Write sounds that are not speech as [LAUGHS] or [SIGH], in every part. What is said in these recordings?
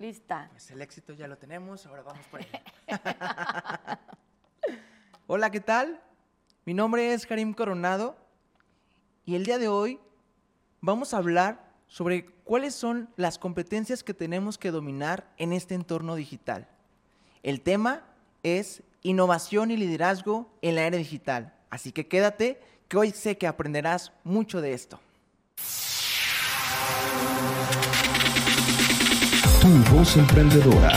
Lista. Pues el éxito ya lo tenemos, ahora vamos por allá. [LAUGHS] Hola, ¿qué tal? Mi nombre es Karim Coronado y el día de hoy vamos a hablar sobre cuáles son las competencias que tenemos que dominar en este entorno digital. El tema es innovación y liderazgo en la era digital. Así que quédate, que hoy sé que aprenderás mucho de esto. Tu voz emprendedora.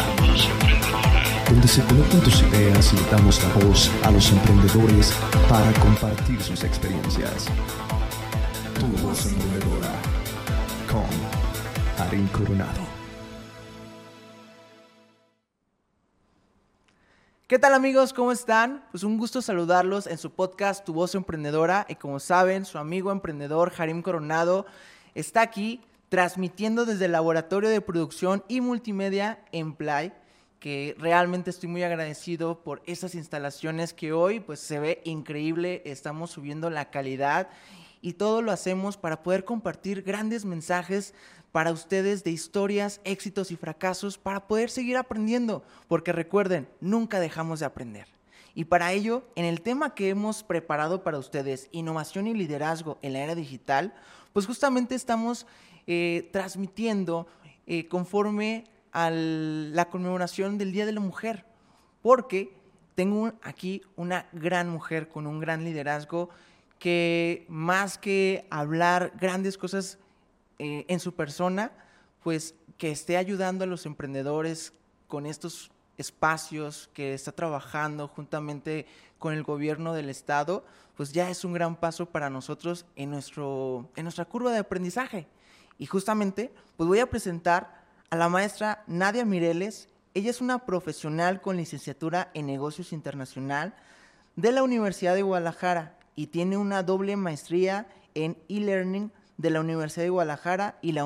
Donde se conectan tus ideas y le damos la voz a los emprendedores para compartir sus experiencias. Tu voz emprendedora. Con Karim Coronado. ¿Qué tal amigos? ¿Cómo están? Pues un gusto saludarlos en su podcast Tu Voz Emprendedora y como saben, su amigo emprendedor Harim Coronado está aquí transmitiendo desde el laboratorio de producción y multimedia en Play, que realmente estoy muy agradecido por esas instalaciones que hoy pues se ve increíble, estamos subiendo la calidad y todo lo hacemos para poder compartir grandes mensajes para ustedes de historias, éxitos y fracasos para poder seguir aprendiendo, porque recuerden, nunca dejamos de aprender. Y para ello, en el tema que hemos preparado para ustedes, innovación y liderazgo en la era digital, pues justamente estamos eh, transmitiendo eh, conforme a la conmemoración del Día de la Mujer, porque tengo aquí una gran mujer con un gran liderazgo que más que hablar grandes cosas eh, en su persona, pues que esté ayudando a los emprendedores con estos espacios, que está trabajando juntamente con el gobierno del estado, pues ya es un gran paso para nosotros en, nuestro, en nuestra curva de aprendizaje. Y justamente, pues voy a presentar a la maestra Nadia Mireles. Ella es una profesional con licenciatura en negocios internacional de la Universidad de Guadalajara y tiene una doble maestría en e-learning de la Universidad de Guadalajara y la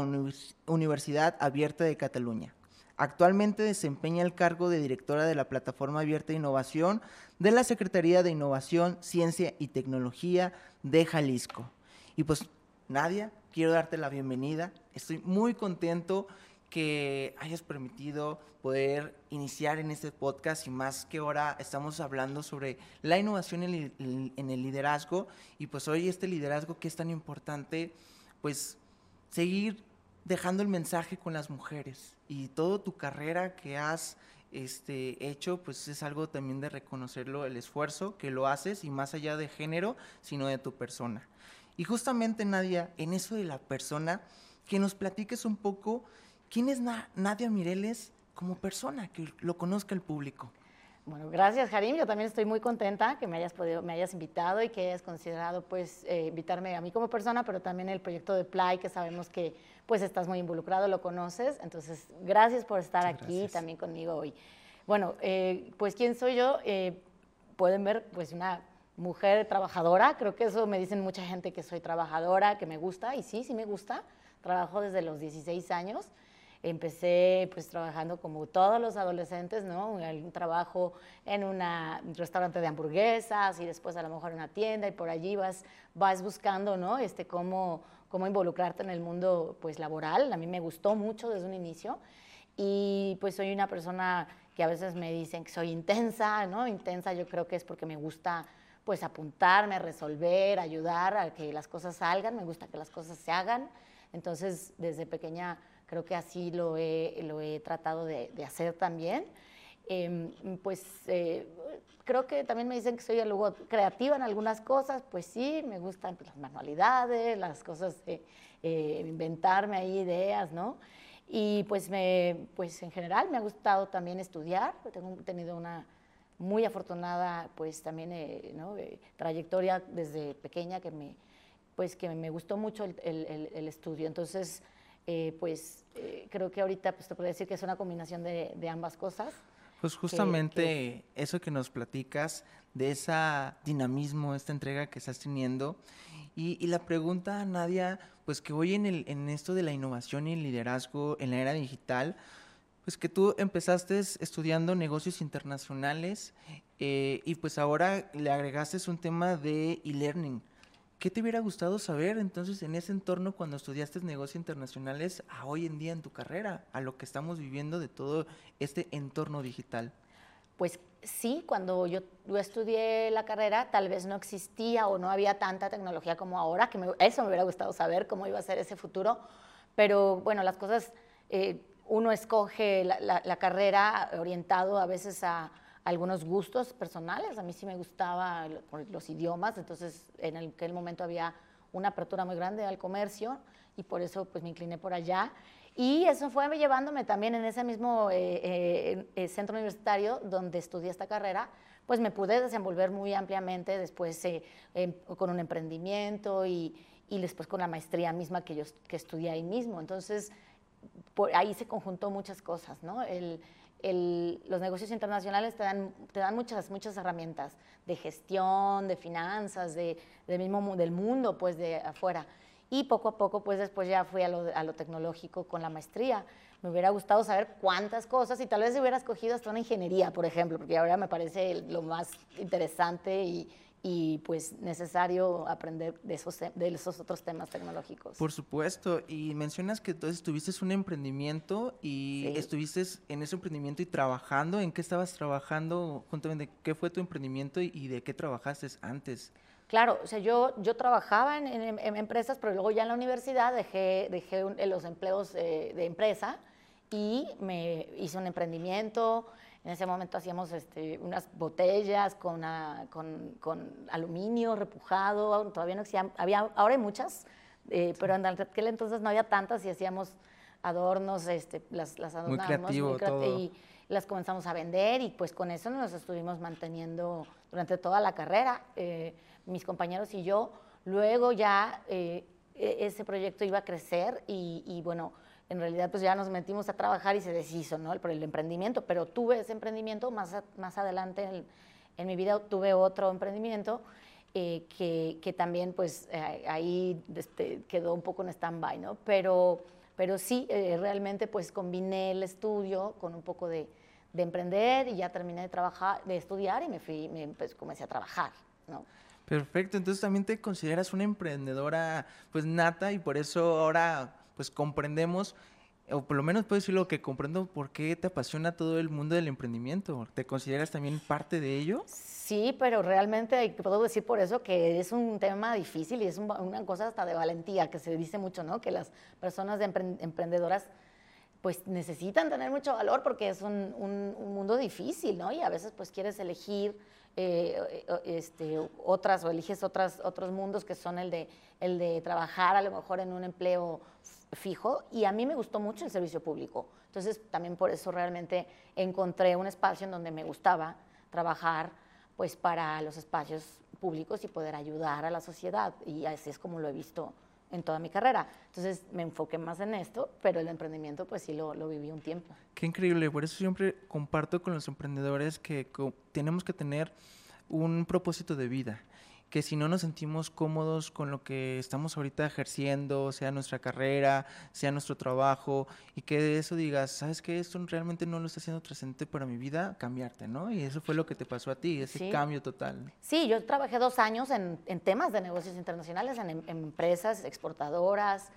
Universidad Abierta de Cataluña. Actualmente desempeña el cargo de directora de la Plataforma Abierta de Innovación de la Secretaría de Innovación, Ciencia y Tecnología de Jalisco. Y pues, Nadia, quiero darte la bienvenida. Estoy muy contento que hayas permitido poder iniciar en este podcast y más que ahora estamos hablando sobre la innovación en el, liderazgo y pues hoy este liderazgo que es tan importante, pues seguir dejando el mensaje con las mujeres y toda tu carrera que has este, hecho, pues es algo también de reconocerlo, el esfuerzo que lo haces y más allá de género, sino de tu persona. Y justamente, Nadia, en eso de la persona, que nos platiques un poco quién es Nadia Mireles como persona, que lo conozca el público. Bueno, gracias, Harim. Yo también estoy muy contenta que me hayas podido, me hayas invitado y que hayas considerado, pues, eh, invitarme a mí como persona, pero también el proyecto de Play, que sabemos que, pues, estás muy involucrado, lo conoces. Entonces, gracias por estar aquí también conmigo hoy. Bueno, eh, pues, ¿quién soy yo? Eh, pueden ver, pues, una mujer trabajadora, creo que eso me dicen mucha gente que soy trabajadora, que me gusta, y sí, sí me gusta, trabajo desde los 16 años, empecé pues trabajando como todos los adolescentes, ¿no? Un trabajo en un restaurante de hamburguesas y después a lo mejor en una tienda y por allí vas, vas buscando, ¿no? Este, cómo, cómo involucrarte en el mundo pues laboral, a mí me gustó mucho desde un inicio y pues soy una persona que a veces me dicen que soy intensa, ¿no? Intensa yo creo que es porque me gusta pues apuntarme, resolver, ayudar a que las cosas salgan, me gusta que las cosas se hagan. Entonces, desde pequeña creo que así lo he, lo he tratado de, hacer también. Em, pues eh, creo que también me dicen que soy algo creativa en algunas cosas, pues sí, me gustan pues, las manualidades, las cosas de eh, inventarme ahí ideas, ¿no? Y pues, me, pues en general me ha gustado también estudiar, tengo tenido una muy afortunada, pues también, eh, ¿no? Eh, trayectoria desde pequeña que me, pues que me gustó mucho el, el, estudio. Entonces, eh, pues creo que ahorita pues te puedo decir que es una combinación de, de ambas cosas. Pues justamente eso que nos platicas, de ese dinamismo, esta entrega que estás teniendo. Y, y, la pregunta, Nadia, pues que hoy en, el, en esto de la innovación y el liderazgo en la era digital, pues que tú empezaste estudiando negocios internacionales eh, y pues ahora le agregaste un tema de e-learning. ¿Qué te hubiera gustado saber entonces en ese entorno cuando estudiaste negocios internacionales a hoy en día en tu carrera, a lo que estamos viviendo de todo este entorno digital? Pues sí, cuando yo, estudié la carrera tal vez no existía o no había tanta tecnología como ahora, que eso me hubiera gustado saber cómo iba a ser ese futuro, pero bueno, las cosas, eh, uno escoge la, carrera orientado a veces a, algunos gustos personales. A mí sí me gustaba los idiomas, entonces en aquel momento había una apertura muy grande al comercio y por eso pues me incliné por allá. Y eso fue llevándome también en ese mismo eh, eh, eh, centro universitario donde estudié esta carrera, pues me pude desenvolver muy ampliamente después em, con un emprendimiento y, y, después con la maestría misma que yo que estudié ahí mismo. Entonces, por ahí se conjuntó muchas cosas, ¿no? El, los negocios internacionales te dan, te dan muchas, muchas herramientas de gestión, de finanzas, de, mismo, del mundo, pues de afuera. Y poco a poco, pues después ya fui a lo, a lo tecnológico con la maestría. Me hubiera gustado saber cuántas cosas y tal vez hubiera escogido hasta una ingeniería, por ejemplo, porque ahora me parece lo más interesante y, y pues necesario aprender de esos, de esos otros temas tecnológicos. Por supuesto, y mencionas que entonces tuviste un emprendimiento y estuviste en ese emprendimiento y trabajando, ¿en qué estabas trabajando? Cuéntame, ¿qué fue tu emprendimiento y de qué trabajaste antes? Claro, o sea, yo, yo trabajaba en, empresas, pero luego ya en la universidad dejé, dejé los empleos eh, de empresa y me hice un emprendimiento, en ese momento hacíamos este, unas botellas con, ah, con, con, aluminio repujado, todavía no existían, había, ahora hay muchas, eh, pero en aquel entonces no había tantas y hacíamos adornos, este, las, las adornábamos y las comenzamos a vender y pues con eso nos estuvimos manteniendo durante toda la carrera, eh, mis compañeros y yo. Luego ya eh, e-, ese proyecto iba a crecer y, y bueno, en realidad pues ya nos metimos a trabajar y se deshizo, ¿no? Por el emprendimiento, pero tuve ese emprendimiento, más, más adelante en, mi vida tuve otro emprendimiento eh, que, que, también pues eh, ahí este, quedó un poco en stand-by, ¿no? Pero, pero sí, eh, realmente pues combiné el estudio con un poco de, de, emprender y ya terminé de trabajar, de estudiar y me fui, me, pues, comencé a trabajar, ¿no? Perfecto, entonces también te consideras una emprendedora pues nata y por eso ahora pues comprendemos, o por lo menos puedo decir lo que comprendo por qué te apasiona todo el mundo del emprendimiento. ¿Te consideras también parte de ello? Sí, pero realmente puedo decir por eso que es un tema difícil y es una cosa hasta de valentía, que se dice mucho, ¿no? Que las personas de emprendedoras pues necesitan tener mucho valor porque es un, un, mundo difícil, ¿no? Y a veces pues quieres elegir eh, este, otras o eliges otras, otros mundos que son el de, el de trabajar a lo mejor en un empleo fijo y a mí me gustó mucho el servicio público. Entonces también por eso realmente encontré un espacio en donde me gustaba trabajar pues para los espacios públicos y poder ayudar a la sociedad y así es como lo he visto en toda mi carrera. Entonces me enfoqué más en esto, pero el emprendimiento pues sí lo, lo viví un tiempo. Qué increíble, por eso siempre comparto con los emprendedores que tenemos que tener un propósito de vida que si no nos sentimos cómodos con lo que estamos ahorita ejerciendo, sea nuestra carrera, sea nuestro trabajo, y que de eso digas, ¿sabes qué? Esto realmente no lo está haciendo trascendente para mi vida, cambiarte, ¿no? Y eso fue lo que te pasó a ti, ese cambio total. Sí, yo trabajé dos años en, temas de negocios internacionales, en, empresas exportadoras,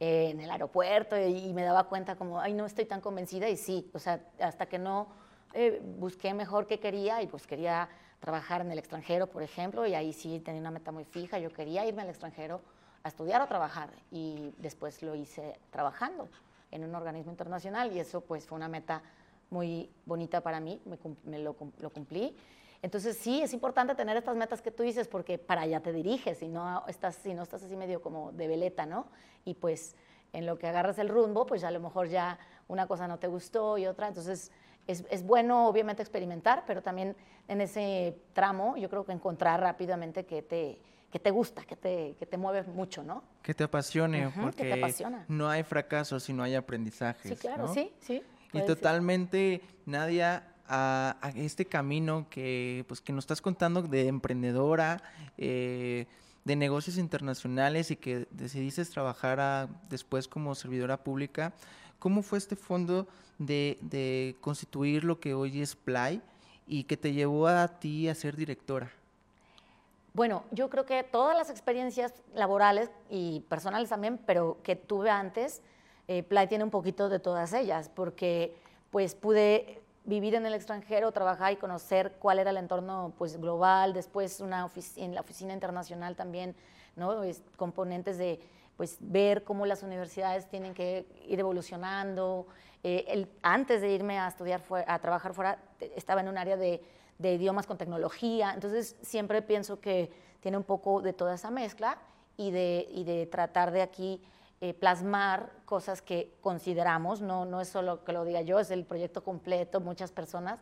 eh, en el aeropuerto, y, me daba cuenta como, ay, no estoy tan convencida, y sí, o sea, hasta que no eh, busqué mejor qué quería, y pues quería trabajar en el extranjero, por ejemplo, y ahí sí tenía una meta muy fija. Yo quería irme al extranjero a estudiar o trabajar y después lo hice trabajando en un organismo internacional y eso pues fue una meta muy bonita para mí, me, lo, cumplí. Entonces sí, es importante tener estas metas que tú dices porque para allá te diriges y no estás, si no estás así medio como de veleta, ¿no? Y pues en lo que agarras el rumbo, pues a lo mejor ya una cosa no te gustó y otra, entonces es, bueno obviamente experimentar, pero también en ese tramo yo creo que encontrar rápidamente que te, que te gusta, que te, que te mueve mucho, ¿no? Que te apasione, porque te apasiona. no hay fracaso si no hay aprendizaje. Sí, claro, sí, sí. Y totalmente, Nadia, a, este camino que, pues, que nos estás contando de emprendedora, eh, de negocios internacionales y que decidiste trabajar después como servidora pública, ¿Cómo fue este fondo de, constituir lo que hoy es Play y que te llevó a ti a ser directora? Bueno, yo creo que todas las experiencias laborales y personales también, pero que tuve antes, eh, Play tiene un poquito de todas ellas, porque pues pude vivir en el extranjero, trabajar y conocer cuál era el entorno pues, global, después una en la oficina internacional también, ¿no? componentes de pues, ver cómo las universidades tienen que ir evolucionando. Eh, el, antes de irme a estudiar, a trabajar fuera, estaba en un área de, de idiomas con tecnología, entonces siempre pienso que tiene un poco de toda esa mezcla y de, y de tratar de aquí eh, plasmar cosas que consideramos, no, no es solo que lo diga yo, es el proyecto completo, muchas personas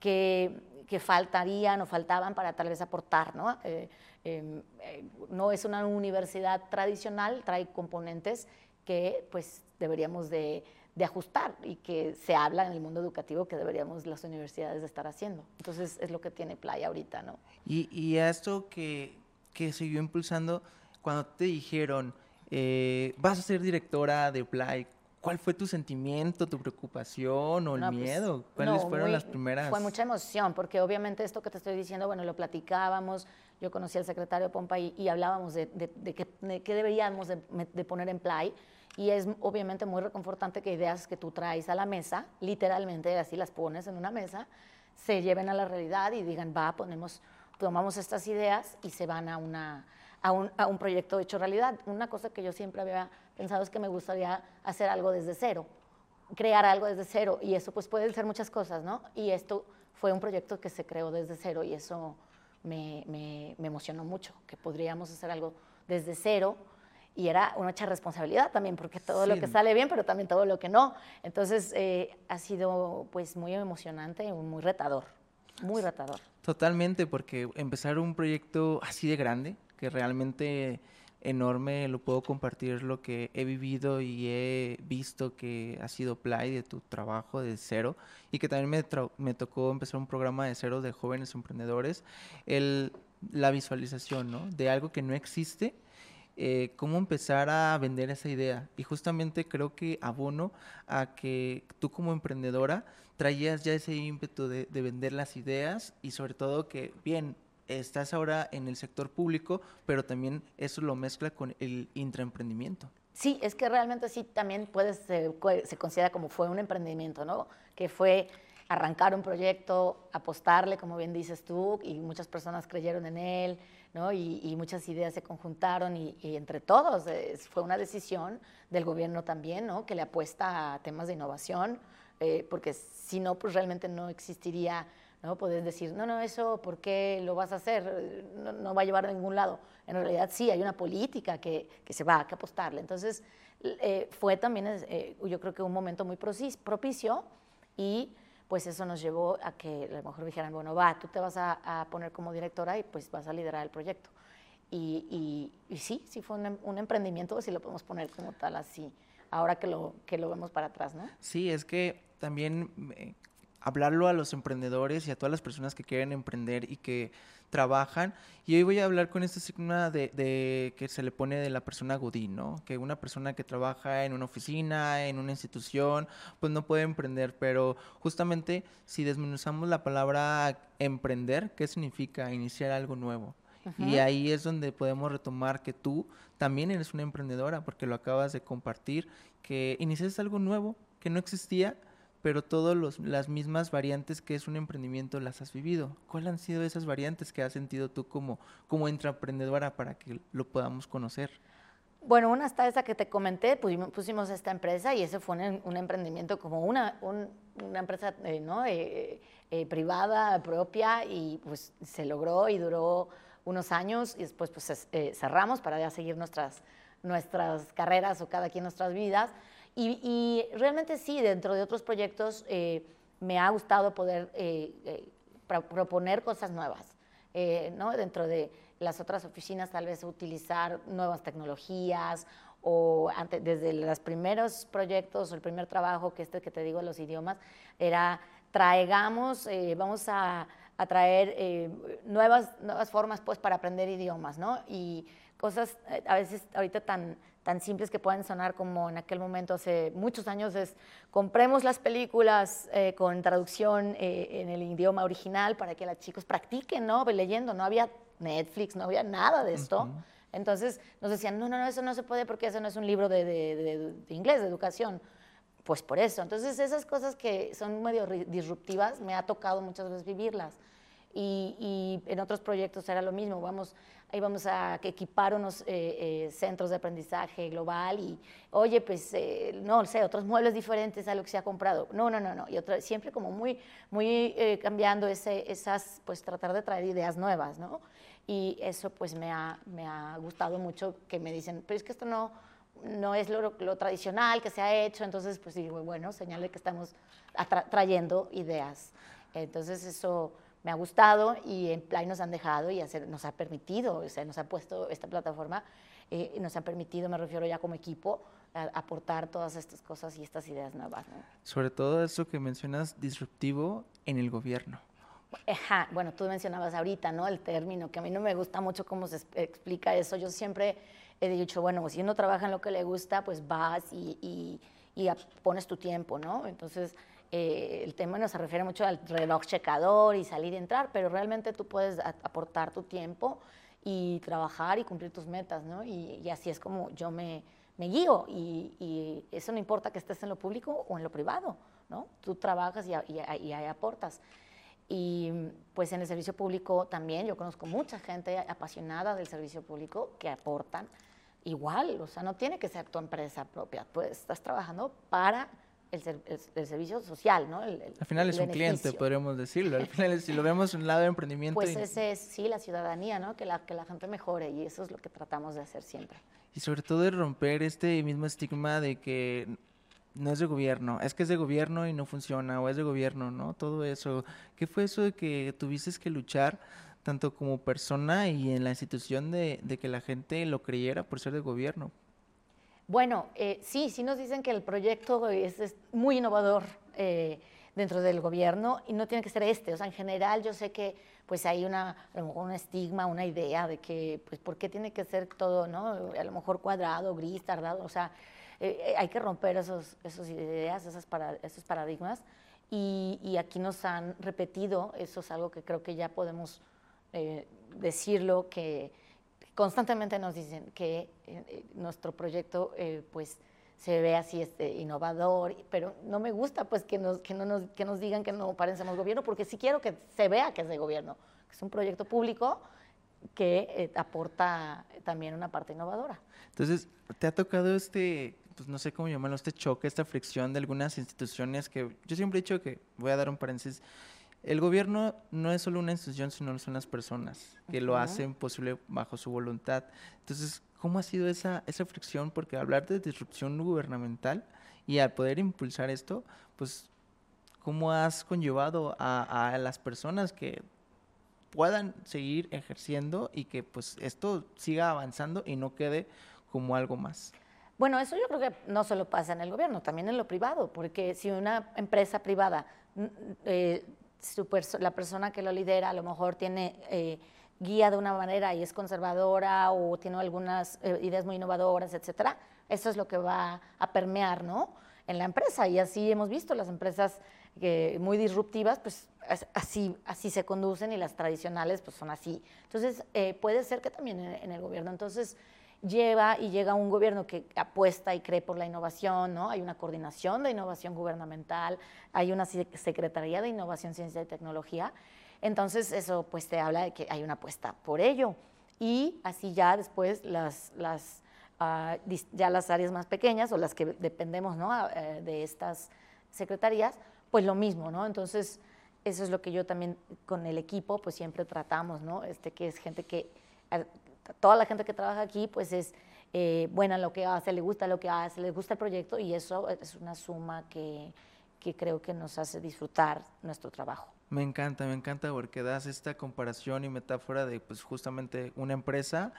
que, que faltarían o faltaban para tal vez aportar. ¿no? Eh, em, eh, no es una universidad tradicional, trae componentes que pues deberíamos de, de, ajustar y que se habla en el mundo educativo que deberíamos las universidades de estar haciendo. Entonces es lo que tiene Playa ahorita, ¿no? Y, y esto que, que siguió impulsando, cuando te dijeron, eh, vas a ser directora de Play. ¿Cuál fue tu sentimiento, tu preocupación o el pues, miedo? ¿Cuáles fueron las primeras? Fue mucha emoción, porque obviamente esto que te estoy diciendo, bueno, lo platicábamos, yo conocí al secretario Pompa y, hablábamos de, qué, deberíamos de, poner en Play. Y es obviamente muy reconfortante que ideas que tú traes a la mesa, literalmente así las pones en una mesa, se lleven a la realidad y digan, va, ponemos, tomamos estas ideas y se van a una a un, a un proyecto hecho realidad. Una cosa que yo siempre había pensado es que me gustaría hacer algo desde cero, crear algo desde cero, y eso pues puede ser muchas cosas, ¿no? Y esto fue un proyecto que se creó desde cero y eso me, me, me emocionó mucho, que podríamos hacer algo desde cero y era una mucha responsabilidad también, porque todo lo que sale bien, pero también todo lo que no. Entonces eh, ha sido pues muy emocionante y muy retador, muy retador. Totalmente, porque empezar un proyecto así de grande, que realmente enorme, lo puedo compartir lo que he vivido y he visto que ha sido Play de tu trabajo de cero y que también me, me tocó empezar un programa de cero de jóvenes emprendedores, el, la visualización ¿no? de algo que no existe. Eh, cómo empezar a vender esa idea. Y justamente creo que abono a que tú como emprendedora traías ya ese ímpetu de, de vender las ideas y sobre todo que, bien, estás ahora en el sector público, pero también eso lo mezcla con el intraemprendimiento. Sí, es que realmente sí también puede, se, considera como fue un emprendimiento, ¿no? Que fue arrancar un proyecto, apostarle, como bien dices tú, y muchas personas creyeron en él, ¿no? Y, muchas ideas se conjuntaron y, entre todos fue una decisión del gobierno también, ¿no? Que le apuesta a temas de innovación, eh, porque si no, pues realmente no existiría ¿no? Puedes decir, no, no, eso, ¿por qué lo vas a hacer? No, va a llevar a ningún lado. En realidad sí, hay una política que, que se va a apostarle. Entonces, eh, fue también, eh, yo creo que un momento muy propicio y pues eso nos llevó a que a lo mejor dijeran, bueno, va, tú te vas a, poner como directora y pues vas a liderar el proyecto. Y, y, sí, sí fue un, un, emprendimiento, si lo podemos poner como tal así, ahora que lo, que lo vemos para atrás, ¿no? Sí, es que también eh, hablarlo a los emprendedores y a todas las personas que quieren emprender y que trabajan. Y hoy voy a hablar con este signo de, que se le pone de la persona godín, ¿no? Que una persona que trabaja en una oficina, en una institución, pues no puede emprender, pero justamente si desmenuzamos la palabra emprender, ¿qué significa? Iniciar algo nuevo. Y ahí es donde podemos retomar que tú también eres una emprendedora, porque lo acabas de compartir, que iniciaste algo nuevo que no existía, pero todas las mismas variantes que es un emprendimiento las has vivido. ¿Cuáles han sido esas variantes que has sentido tú como, como intraemprendedora para que lo podamos conocer? Bueno, una está esa que te comenté, pusimos, esta empresa y ese fue un, emprendimiento como una, una empresa eh, ¿no? Eh, eh, privada, propia y pues se logró y duró unos años y después pues cerramos para ya seguir nuestras, nuestras carreras o cada quien nuestras vidas y, realmente sí, dentro de otros proyectos eh, me ha gustado poder eh, eh, proponer cosas nuevas. ¿no? Dentro de las otras oficinas tal vez utilizar nuevas tecnologías o antes, desde los primeros proyectos o el primer trabajo que este que te digo los idiomas era traigamos, vamos a, a traer nuevas, nuevas formas pues para aprender idiomas, ¿no? Y cosas a veces ahorita tan tan simples que pueden sonar como en aquel momento hace muchos años es compremos las películas eh, con traducción eh, en el idioma original para que los chicos practiquen, ¿no? Leyendo, no había Netflix, no había nada de esto. Ujú. Entonces nos decían, no, no, no, eso no se puede porque eso no es un libro de, de- de- de inglés, de educación. Pues por eso. Entonces esas cosas que son medio disruptivas, me ha tocado muchas veces vivirlas. Y, y en otros proyectos era lo mismo. Vamos, ahí vamos a equipar unos eh, eh, centros de aprendizaje global y, oye, pues, eh, no sé, otros muebles diferentes a lo que se ha comprado. No, no, no, no. Y otra, siempre como muy, muy eh, cambiando ese, esas, pues tratar de traer ideas nuevas, ¿no? Y eso pues me ha, me ha gustado mucho que me dicen, pero es que esto no, no es lo, lo tradicional que se ha hecho, entonces pues digo, bueno, señal de que estamos trayendo ideas. Entonces eso me ha gustado y en Play nos han dejado y hacer, nos ha permitido, o sea, nos ha puesto esta plataforma, eh, nos ha permitido, me refiero ya como equipo, a- aportar todas estas cosas y estas ideas nuevas. ¿no? Sobre todo eso que mencionas disruptivo en el gobierno. Ajá, bueno, tú mencionabas ahorita, ¿no? El término, que a mí no me gusta mucho cómo se explica eso. Yo siempre he dicho, bueno, si uno trabaja en lo que le gusta, pues vas y, y- y pones tu tiempo, ¿no? Entonces, eh, el tema no se refiere mucho al reloj checador y salir y entrar, pero realmente tú puedes aportar tu tiempo y trabajar y cumplir tus metas, ¿no? Y, y así es como yo me, me guío y, y eso no importa que estés en lo público o en lo privado, ¿no? Tú trabajas y, y y ahí aportas. Y pues en el servicio público también yo conozco mucha gente apasionada del servicio público que aportan igual, o sea, no tiene que ser tu empresa propia, pues estás trabajando para el, el- el servicio social, ¿no? El- Al final es un cliente, podríamos decirlo. Al final, si lo vemos en un lado de emprendimiento. Pues y- ese es, sí, la ciudadanía, ¿no? Que la, que la gente mejore y eso es lo que tratamos de hacer siempre. Y sobre todo de romper este mismo estigma de que no es de gobierno, es que es de gobierno y no funciona, o es de gobierno, ¿no? Todo eso. ¿Qué fue eso de que tuviste que luchar tanto como persona y en la institución de, de que la gente lo creyera por ser de gobierno? Bueno, eh, sí, sí nos dicen que el proyecto es, muy innovador eh, dentro del gobierno y no tiene que ser este. O sea, en general yo sé que pues hay una, a lo mejor un estigma, una idea de que, pues, ¿por qué tiene que ser todo, no? A lo mejor cuadrado, gris, tardado. O sea, eh, eh, hay que romper esos, esos ideas, esas para- esos paradigmas. Y, y aquí nos han repetido, eso es algo que creo que ya podemos decirlo, que constantemente nos dicen que eh, nuestro proyecto eh, pues se ve así este, innovador, pero no me gusta pues que nos, que, no nos, que nos digan que no parecemos gobierno, porque sí quiero que se vea que es de gobierno, que es un proyecto público que eh, aporta también una parte innovadora. Entonces, ¿te ha tocado este, pues no sé cómo llamarlo, este choque, esta fricción de algunas instituciones que yo siempre he dicho que, voy a dar un paréntesis, el gobierno no es solo una institución, sino son las personas que lo hacen posible bajo su voluntad. Entonces, ¿cómo ha sido esa, esa fricción? Porque hablar de disrupción gubernamental y al poder impulsar esto, pues, ¿cómo has conllevado a, a las personas que puedan seguir ejerciendo y que pues esto siga avanzando y no quede como algo más? Bueno, eso yo creo que no solo pasa en el gobierno, también en lo privado, porque si una empresa privada, eh, su perso- la persona que lo lidera a lo mejor tiene eh, guía de una manera y es conservadora o tiene algunas eh, ideas muy innovadoras, etcétera, eso es lo que va a permear, ¿no? En la empresa y así hemos visto las empresas que muy disruptivas, pues as- así, así se conducen y las tradicionales pues son así. Entonces, eh, puede ser que también en, en el gobierno. Entonces, lleva y llega un gobierno que apuesta y cree por la innovación, ¿no? Hay una coordinación de innovación gubernamental, hay una se- Secretaría de Innovación, Ciencia y Tecnología. Entonces, eso pues te habla de que hay una apuesta por ello. Y así ya después las, las, ah, dis- ya las áreas más pequeñas o las que dependemos ¿no? Ah, eh, de estas secretarías, pues lo mismo, ¿no? Entonces, eso es lo que yo también con el equipo, pues siempre tratamos, ¿no? Este, que es gente que, a- toda la gente que trabaja aquí, pues es eh, buena en lo que hace, le gusta lo que hace, le gusta el proyecto y eso es una suma que, creo que nos hace disfrutar nuestro trabajo. Me encanta, me encanta porque das esta comparación y metáfora de pues justamente una empresa,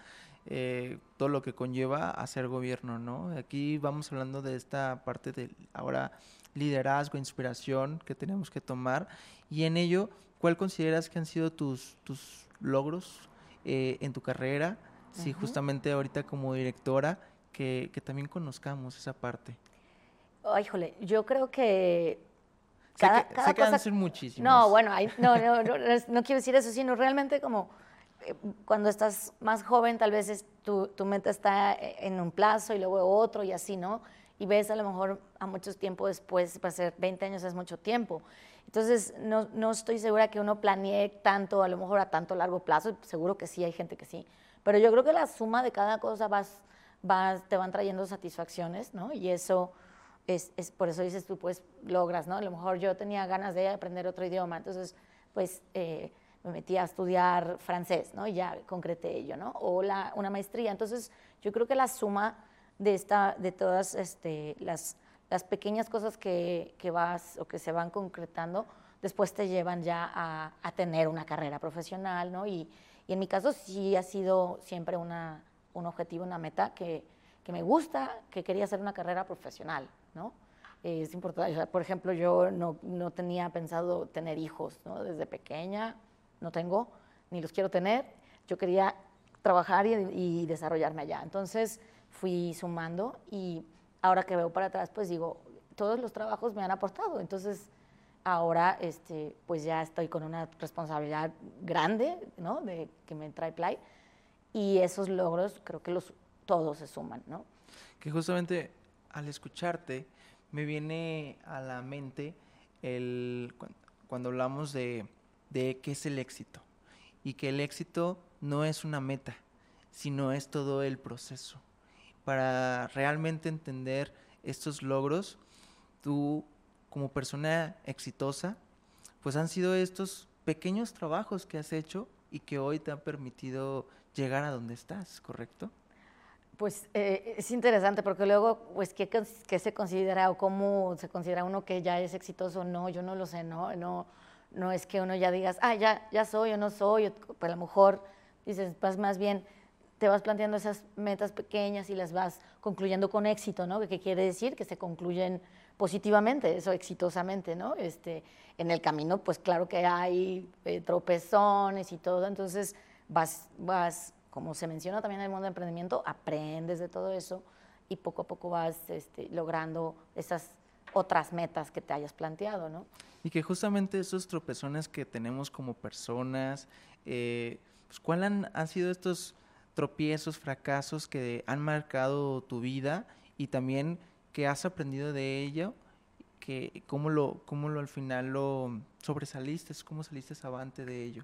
eh, todo lo que conlleva a ser gobierno, ¿no? Aquí vamos hablando de esta parte de ahora liderazgo, inspiración que tenemos que tomar y en ello, ¿cuál consideras que han sido tus, tus logros eh, en tu carrera? Sí, Ujú. justamente ahorita como directora, que, que también conozcamos esa parte. Ay, híjole, yo creo que Sé cada, que, cada sé que han de cosa- ser muchísimos. No, bueno, hay- no, no, no, no quiero decir eso, sino realmente como eh, cuando estás más joven, tal vez es, tu, tu, meta está eh, en un plazo y luego otro y así, ¿no? Y ves a lo mejor a mucho tiempo después, para ser 20 años es mucho tiempo. Entonces, no, no, estoy segura que uno planee tanto, a lo mejor a tanto largo plazo, seguro que sí, hay gente que sí. Pero yo creo que la suma de cada cosa vas, vas, te van trayendo satisfacciones, ¿no? Y eso es, es, por eso dices tú, pues logras, ¿no? A lo mejor yo tenía ganas de aprender otro idioma, entonces, pues... Eh, me metí a estudiar francés, ¿no? Y ya concreté ello, ¿no? O la, una maestría. Entonces, yo creo que la suma de, esta, de todas este, las, las pequeñas cosas que, que, vas o que se van concretando, después te llevan ya a, a tener una carrera profesional, ¿no? Y, y, en mi caso sí ha sido siempre una, un objetivo, una meta que, que me gusta, que quería hacer una carrera profesional, ¿no? Es importante, por ejemplo, yo no, no tenía pensado tener hijos, ¿no? Desde pequeña, no tengo, ni los quiero tener. Yo quería trabajar y, y, desarrollarme allá. Entonces fui sumando y ahora que veo para atrás, pues digo, todos los trabajos me han aportado. Entonces ahora este, pues ya estoy con una responsabilidad grande, ¿no? De que me trae Play. Y esos logros creo que los, todos se suman, ¿no? Que justamente al escucharte me viene a la mente el, cuando hablamos de de qué es el éxito y que el éxito no es una meta, sino es todo el proceso. Para realmente entender estos logros, tú como persona exitosa, pues han sido estos pequeños trabajos que has hecho y que hoy te han permitido llegar a donde estás, ¿correcto? Pues eh, es interesante porque luego, pues, ¿qué, ¿qué, se considera o cómo se considera uno que ya es exitoso? No, yo no lo sé, no, no, no es que uno ya digas, ah, ya, ya soy o no soy, pero a lo mejor dices, vas más bien, te vas planteando esas metas pequeñas y las vas concluyendo con éxito, ¿no? ¿Qué quiere decir? Que se concluyen positivamente, eso exitosamente, ¿no? Este, en el camino, pues claro que hay eh, tropezones y todo, entonces vas, vas, como se menciona también en el mundo del emprendimiento, aprendes de todo eso y poco a poco vas este, logrando esas otras metas que te hayas planteado, ¿no? Y que justamente esos tropezones que tenemos como personas, eh, pues, ¿cuáles han, han, sido estos tropiezos, fracasos que han marcado tu vida y también que has aprendido de ello? Que, ¿cómo, lo, ¿Cómo lo al final lo sobresaliste? ¿Cómo saliste avante de ello?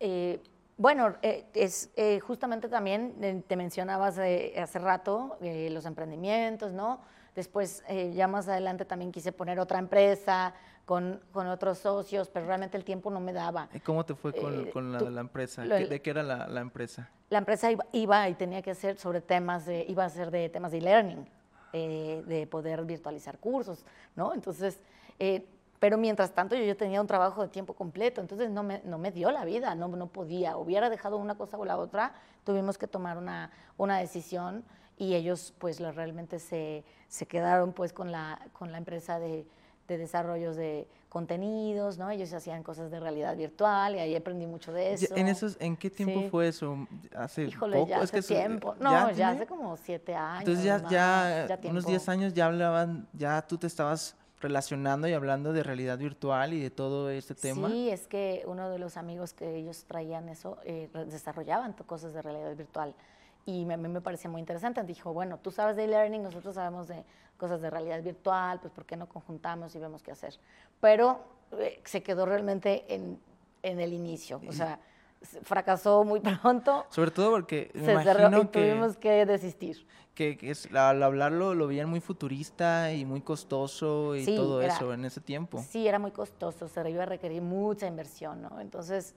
Eh, bueno, eh, es eh, justamente también te mencionabas hace rato los emprendimientos, ¿no? Después, ya más adelante también quise poner otra empresa con, con, otros socios, pero realmente el tiempo no me daba. ¿Y cómo te fue con, con la, la, empresa? Lo, ¿De qué era la, la, empresa? La empresa iba, iba, y tenía que ser sobre temas, de, iba a ser de temas de e-learning, de poder virtualizar cursos, ¿no? Entonces, pero mientras tanto yo, yo, tenía un trabajo de tiempo completo, entonces no me, no me dio la vida, no, no podía. Hubiera dejado una cosa o la otra, tuvimos que tomar una, una decisión y ellos pues realmente se, se, quedaron pues con la, con la empresa de, de desarrollos de contenidos, ¿no? Ellos hacían cosas de realidad virtual y ahí aprendí mucho de eso. ¿En, esos, ¿en qué tiempo sí. fue eso? ¿Hace Híjole, poco? ya hace es que tiempo. Eso, no, ya, ya hace como siete años. Entonces ya, más, ya, ya unos diez años ya hablaban, ya tú te estabas relacionando y hablando de realidad virtual y de todo este tema. Sí, es que uno de los amigos que ellos traían eso, eh, desarrollaban cosas de realidad virtual y a mí me parecía muy interesante. Dijo, bueno, tú sabes de e-learning, nosotros sabemos de cosas de realidad virtual, pues ¿por qué no conjuntamos y vemos qué hacer? Pero eh, se quedó realmente en, en el inicio, o sea, fracasó muy [LAUGHS] pronto. Sobre todo porque se cerró y que... tuvimos que desistir que, que es, al hablarlo lo veían muy futurista y muy costoso y sí, todo era, eso en ese tiempo. Sí, era muy costoso, se iba a requerir mucha inversión, ¿no? Entonces,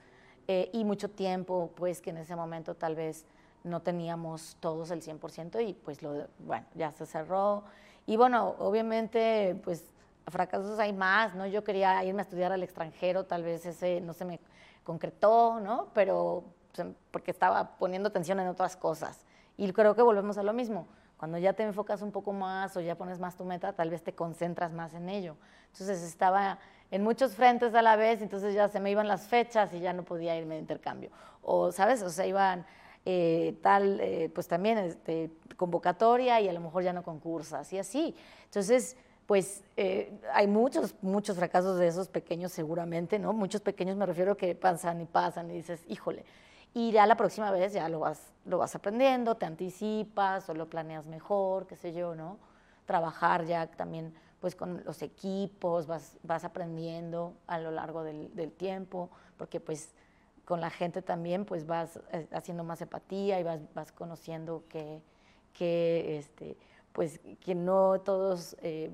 eh, y mucho tiempo, pues que en ese momento tal vez no teníamos todos el 100% y pues lo, bueno, ya se cerró. Y bueno, obviamente, pues fracasos hay más, ¿no? Yo quería irme a estudiar al extranjero, tal vez ese no se me concretó, ¿no? Pero porque estaba poniendo atención en otras cosas. Y creo que volvemos a lo mismo. Cuando ya te enfocas un poco más o ya pones más tu meta, tal vez te concentras más en ello. Entonces estaba en muchos frentes a la vez, entonces ya se me iban las fechas y ya no podía irme de intercambio. O, ¿sabes? O sea, iban eh, tal, eh, pues también este, convocatoria y a lo mejor ya no concursas y así. Entonces, pues eh, hay muchos, muchos fracasos de esos pequeños seguramente, ¿no? Muchos pequeños me refiero que pasan y pasan y dices, híjole, y ya la próxima vez ya lo vas, lo vas aprendiendo, te anticipas o lo planeas mejor, qué sé yo, ¿no? Trabajar ya también pues con los equipos, vas, vas aprendiendo a lo largo del, del tiempo, porque pues con la gente también pues vas eh, haciendo más empatía y vas, vas conociendo que, que, este, pues, que no todos eh,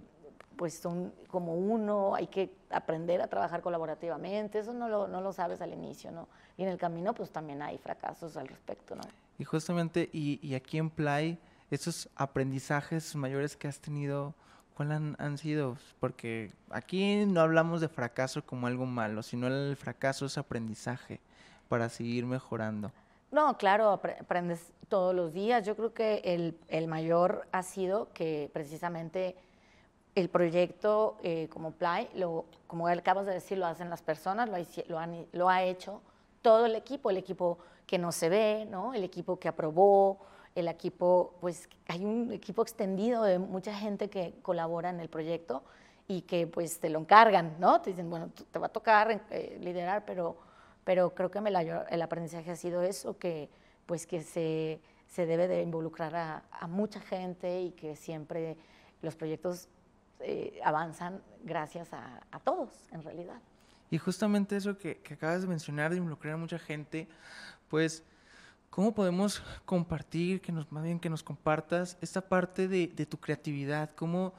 pues son como uno, hay que aprender a trabajar colaborativamente, eso no lo, no lo sabes al inicio, ¿no? Y en el camino pues también hay fracasos al respecto, ¿no? Y justamente, y, y aquí en Play, esos aprendizajes mayores que has tenido, ¿cuáles han, han, sido? Porque aquí no hablamos de fracaso como algo malo, sino el fracaso es aprendizaje para seguir mejorando. No, claro, aprendes todos los días. Yo creo que el, el mayor ha sido que precisamente el proyecto eh, como Play, lo, como acabas de decir, lo hacen las personas, lo, lo, han, lo, ha hecho todo el equipo, el equipo que no se ve, ¿no? el equipo que aprobó, el equipo, pues hay un equipo extendido de mucha gente que colabora en el proyecto y que pues te lo encargan, ¿no? Te dicen, bueno, te va a tocar eh, liderar, pero pero creo que el aprendizaje ha sido eso, que pues que se, se debe de involucrar a, a, mucha gente y que siempre los proyectos eh, avanzan gracias a, a, todos, en realidad. Y justamente eso que, que, acabas de mencionar, de involucrar a mucha gente, pues, ¿cómo podemos compartir, que nos, más bien que nos compartas esta parte de, de tu creatividad? ¿Cómo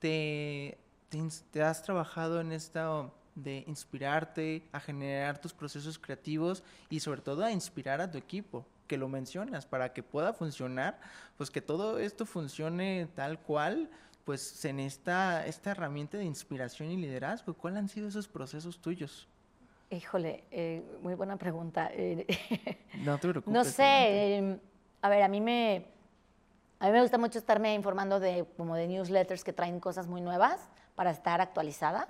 te, te, te has trabajado en esta de inspirarte, a generar tus procesos creativos y sobre todo a inspirar a tu equipo, que lo mencionas, para que pueda funcionar, pues que todo esto funcione tal cual, pues se necesita esta herramienta de inspiración y liderazgo. ¿Cuáles han sido esos procesos tuyos? Híjole, eh, muy buena pregunta. [LAUGHS] no te preocupes. No sé, eh, a ver, a mí me... A mí me gusta mucho estarme informando de como de newsletters que traen cosas muy nuevas para estar actualizada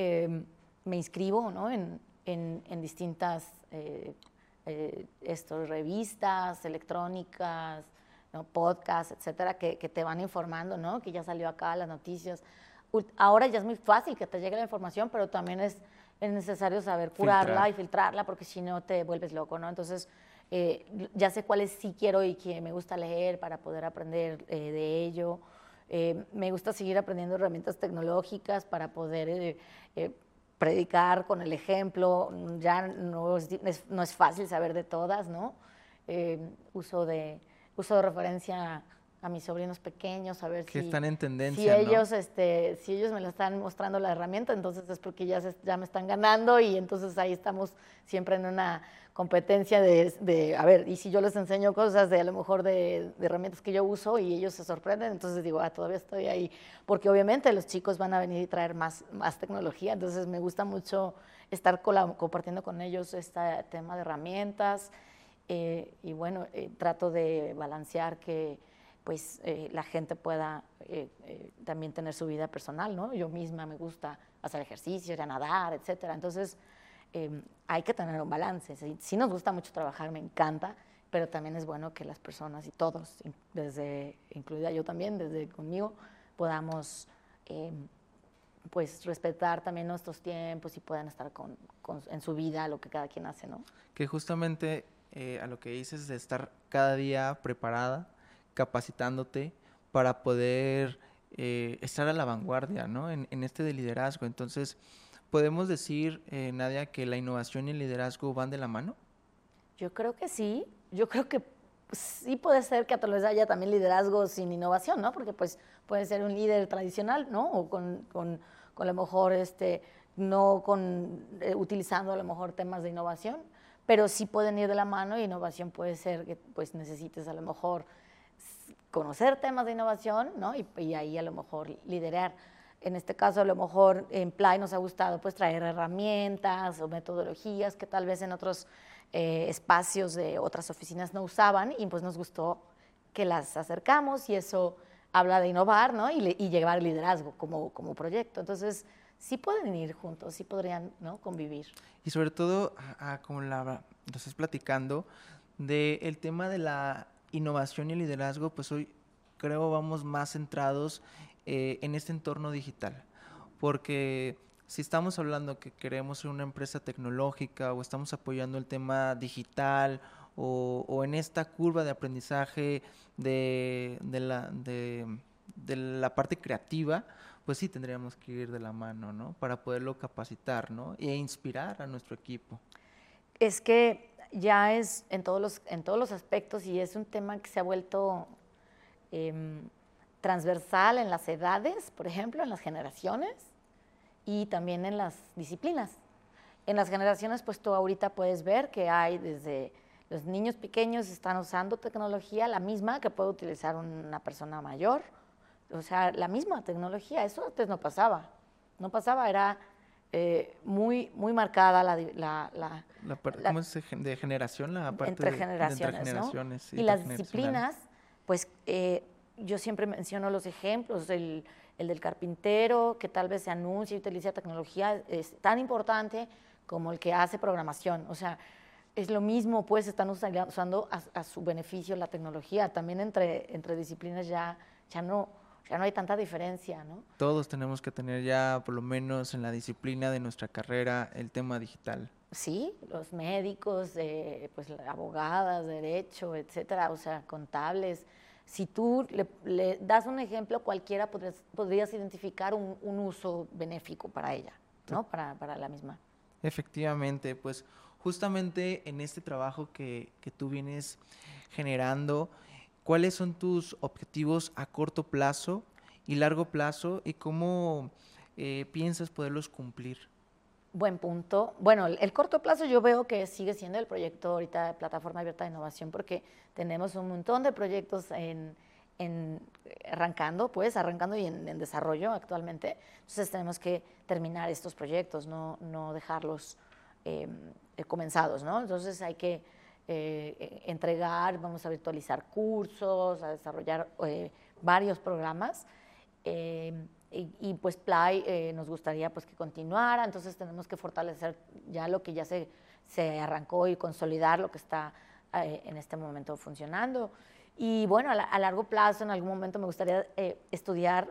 eh, me inscribo ¿no? en, en, en, distintas eh, eh, estos, revistas electrónicas, ¿no? podcasts, etcétera, que, que, te van informando, ¿no? que ya salió acá las noticias. Ahora ya es muy fácil que te llegue la información, pero también es, es necesario saber curarla Filtrar. y filtrarla, porque si no te vuelves loco. ¿no? Entonces, eh, ya sé cuáles sí quiero y que me gusta leer para poder aprender eh, de ello. Eh, me gusta seguir aprendiendo herramientas tecnológicas para poder eh, eh, predicar con el ejemplo. Ya no es, no es, fácil saber de todas, ¿no? uso, de, uso de referencia a mis sobrinos pequeños, a ver que si... están en tendencia, si ellos, ¿no? este, si ellos me lo están mostrando la herramienta, entonces es porque ya, se, ya me están ganando y entonces ahí estamos siempre en una competencia de, a ver, y si yo les enseño cosas de a lo mejor de, de, herramientas que yo uso y ellos se sorprenden, entonces digo, ah, todavía estoy ahí, porque obviamente los chicos van a venir y traer más, más tecnología, entonces me gusta mucho estar compartiendo con ellos este tema de herramientas eh, y bueno, eh, trato de balancear que pues eh, la gente pueda también tener su vida personal, ¿no? Yo misma me gusta hacer ejercicio, ir a nadar, etcétera. Entonces, eh, hay que tener un balance. Sí, sí, nos gusta mucho trabajar, me encanta, pero también es bueno que las personas y todos, desde, incluida yo también, desde conmigo, podamos pues respetar también nuestros tiempos y puedan estar con, con, en su vida lo que cada quien hace, ¿no? Que justamente a lo que dices de estar cada día preparada, capacitándote para poder eh, estar a la vanguardia ¿no? en, en, este de liderazgo. Entonces, ¿podemos decir, eh, Nadia, que la innovación y el liderazgo van de la mano? Yo creo que sí. Yo creo que sí puede ser que a tal haya también liderazgo sin innovación, ¿no? Porque pues puede ser un líder tradicional, ¿no? O con, con, con a lo mejor, este, no con, eh, utilizando a lo mejor temas de innovación, pero sí pueden ir de la mano y innovación puede ser que pues necesites a lo mejor conocer temas de innovación, ¿no? Y, y, ahí a lo mejor liderar. En este caso, a lo mejor en Play nos ha gustado pues traer herramientas o metodologías que tal vez en otros eh, espacios de otras oficinas no usaban y pues nos gustó que las acercamos y eso habla de innovar, ¿no? Y, y llevar el liderazgo como, como proyecto. Entonces, sí pueden ir juntos, sí podrían, ¿no? Convivir. Y sobre todo, a, a, como la, lo estás platicando, del el tema de la innovación y liderazgo, pues hoy creo vamos más centrados eh, en este entorno digital, porque si estamos hablando que queremos ser una empresa tecnológica o estamos apoyando el tema digital o, en esta curva de aprendizaje de, la, de, la parte creativa, pues sí tendríamos que ir de la mano, ¿no? Para poderlo capacitar, ¿no? E inspirar a nuestro equipo. Es que ya es en todos los, en todos los aspectos y es un tema que se ha vuelto em, transversal en las edades, por ejemplo, en las generaciones y también en las disciplinas. En las generaciones, pues tú ahorita puedes ver que hay desde los niños pequeños están usando tecnología, la misma que puede utilizar una persona mayor, o sea, la misma tecnología, eso antes no pasaba, no pasaba, era eh, muy, muy marcada la... la, la, ¿Cómo es de generación la parte entre generaciones, de, generaciones Y las disciplinas, pues eh, yo siempre menciono los ejemplos, el, el del carpintero, que tal vez se anuncia y utiliza tecnología, es tan importante como el que hace programación. O sea, es lo mismo, pues están usando a, su beneficio la tecnología. También entre, entre disciplinas ya, ya, no, ya no hay tanta diferencia, ¿no? Todos tenemos que tener ya, por lo menos en la disciplina de nuestra carrera, el tema digital. Sí, los médicos, eh, pues abogadas, derecho, etcétera, o sea, contables, si tú le, das un ejemplo, cualquiera podrías, identificar un, uso benéfico para ella, ¿no? Para, la misma. Efectivamente, pues justamente en este trabajo que, tú vienes generando, ¿cuáles son tus objetivos a corto plazo y largo plazo y cómo eh, piensas poderlos cumplir? Buen punto. Bueno, el, corto plazo yo veo que sigue siendo el proyecto ahorita de Plataforma Abierta de Innovación porque tenemos un montón de proyectos en, arrancando, pues, arrancando y en, desarrollo actualmente. Entonces tenemos que terminar estos proyectos, no, no dejarlos em, eh, comenzados, ¿no? Entonces hay que eh, entregar, vamos a virtualizar cursos, a desarrollar eh, varios programas. Em, y, pues Play eh, nos gustaría pues que continuara, entonces tenemos que fortalecer ya lo que ya se, se arrancó y consolidar lo que está eh, en este momento funcionando. Y bueno, a, largo plazo, en algún momento me gustaría eh, estudiar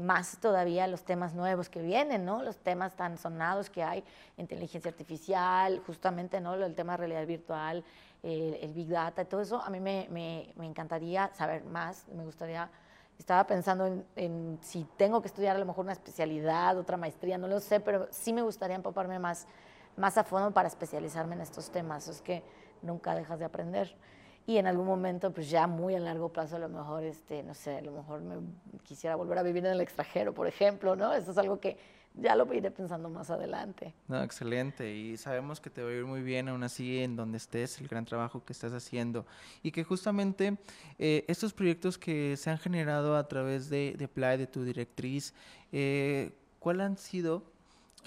más todavía los temas nuevos que vienen, ¿no? Los temas tan sonados que hay, inteligencia artificial, justamente, ¿no? El tema de realidad virtual, el Big Data, todo eso, a mí me, me, me encantaría saber más, me gustaría estaba pensando en, si tengo que estudiar a lo mejor una especialidad, otra maestría, no lo sé, pero sí me gustaría empaparme más, más a fondo para especializarme en estos temas. Es que nunca dejas de aprender. Y en algún momento, pues ya muy a largo plazo, a lo mejor, este, no sé, a lo mejor me quisiera volver a vivir en el extranjero, por ejemplo, ¿no? Eso es algo que [LAUGHS] ya lo iré pensando más adelante. No, excelente. Y sabemos que te va a ir muy bien aún así en donde estés, el gran trabajo que estás haciendo. Y que justamente eh, estos proyectos que se han generado a través de, de Play, de tu directriz, eh, ¿cuáles han sido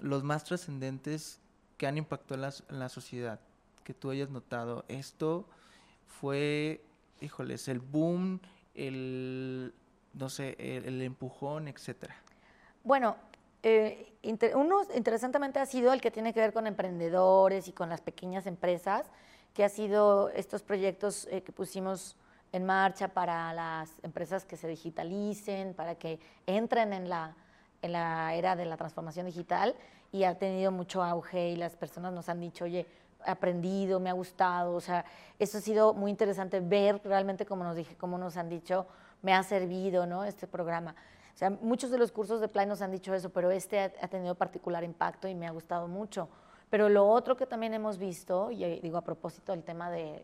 los más trascendentes que han impactado en la, sociedad? Que tú hayas notado. Esto fue, híjoles, el boom, el, no sé, el, el empujón, etcétera. Bueno, eh, uno interesantemente ha sido el que tiene que ver con emprendedores y con las pequeñas empresas, que ha sido estos proyectos eh, que pusimos en marcha para las empresas que se digitalicen, para que entren en la, en la era de la transformación digital y ha tenido mucho auge y las personas nos han dicho, oye, he aprendido, me ha gustado, o sea, eso ha sido muy interesante ver realmente, como nos dije, como nos han dicho, me ha servido, ¿no? Este programa. O sea, muchos de los cursos de Play nos han dicho eso, pero este ha, tenido particular impacto y me ha gustado mucho. Pero lo otro que también hemos visto, y eh, digo a propósito del tema del,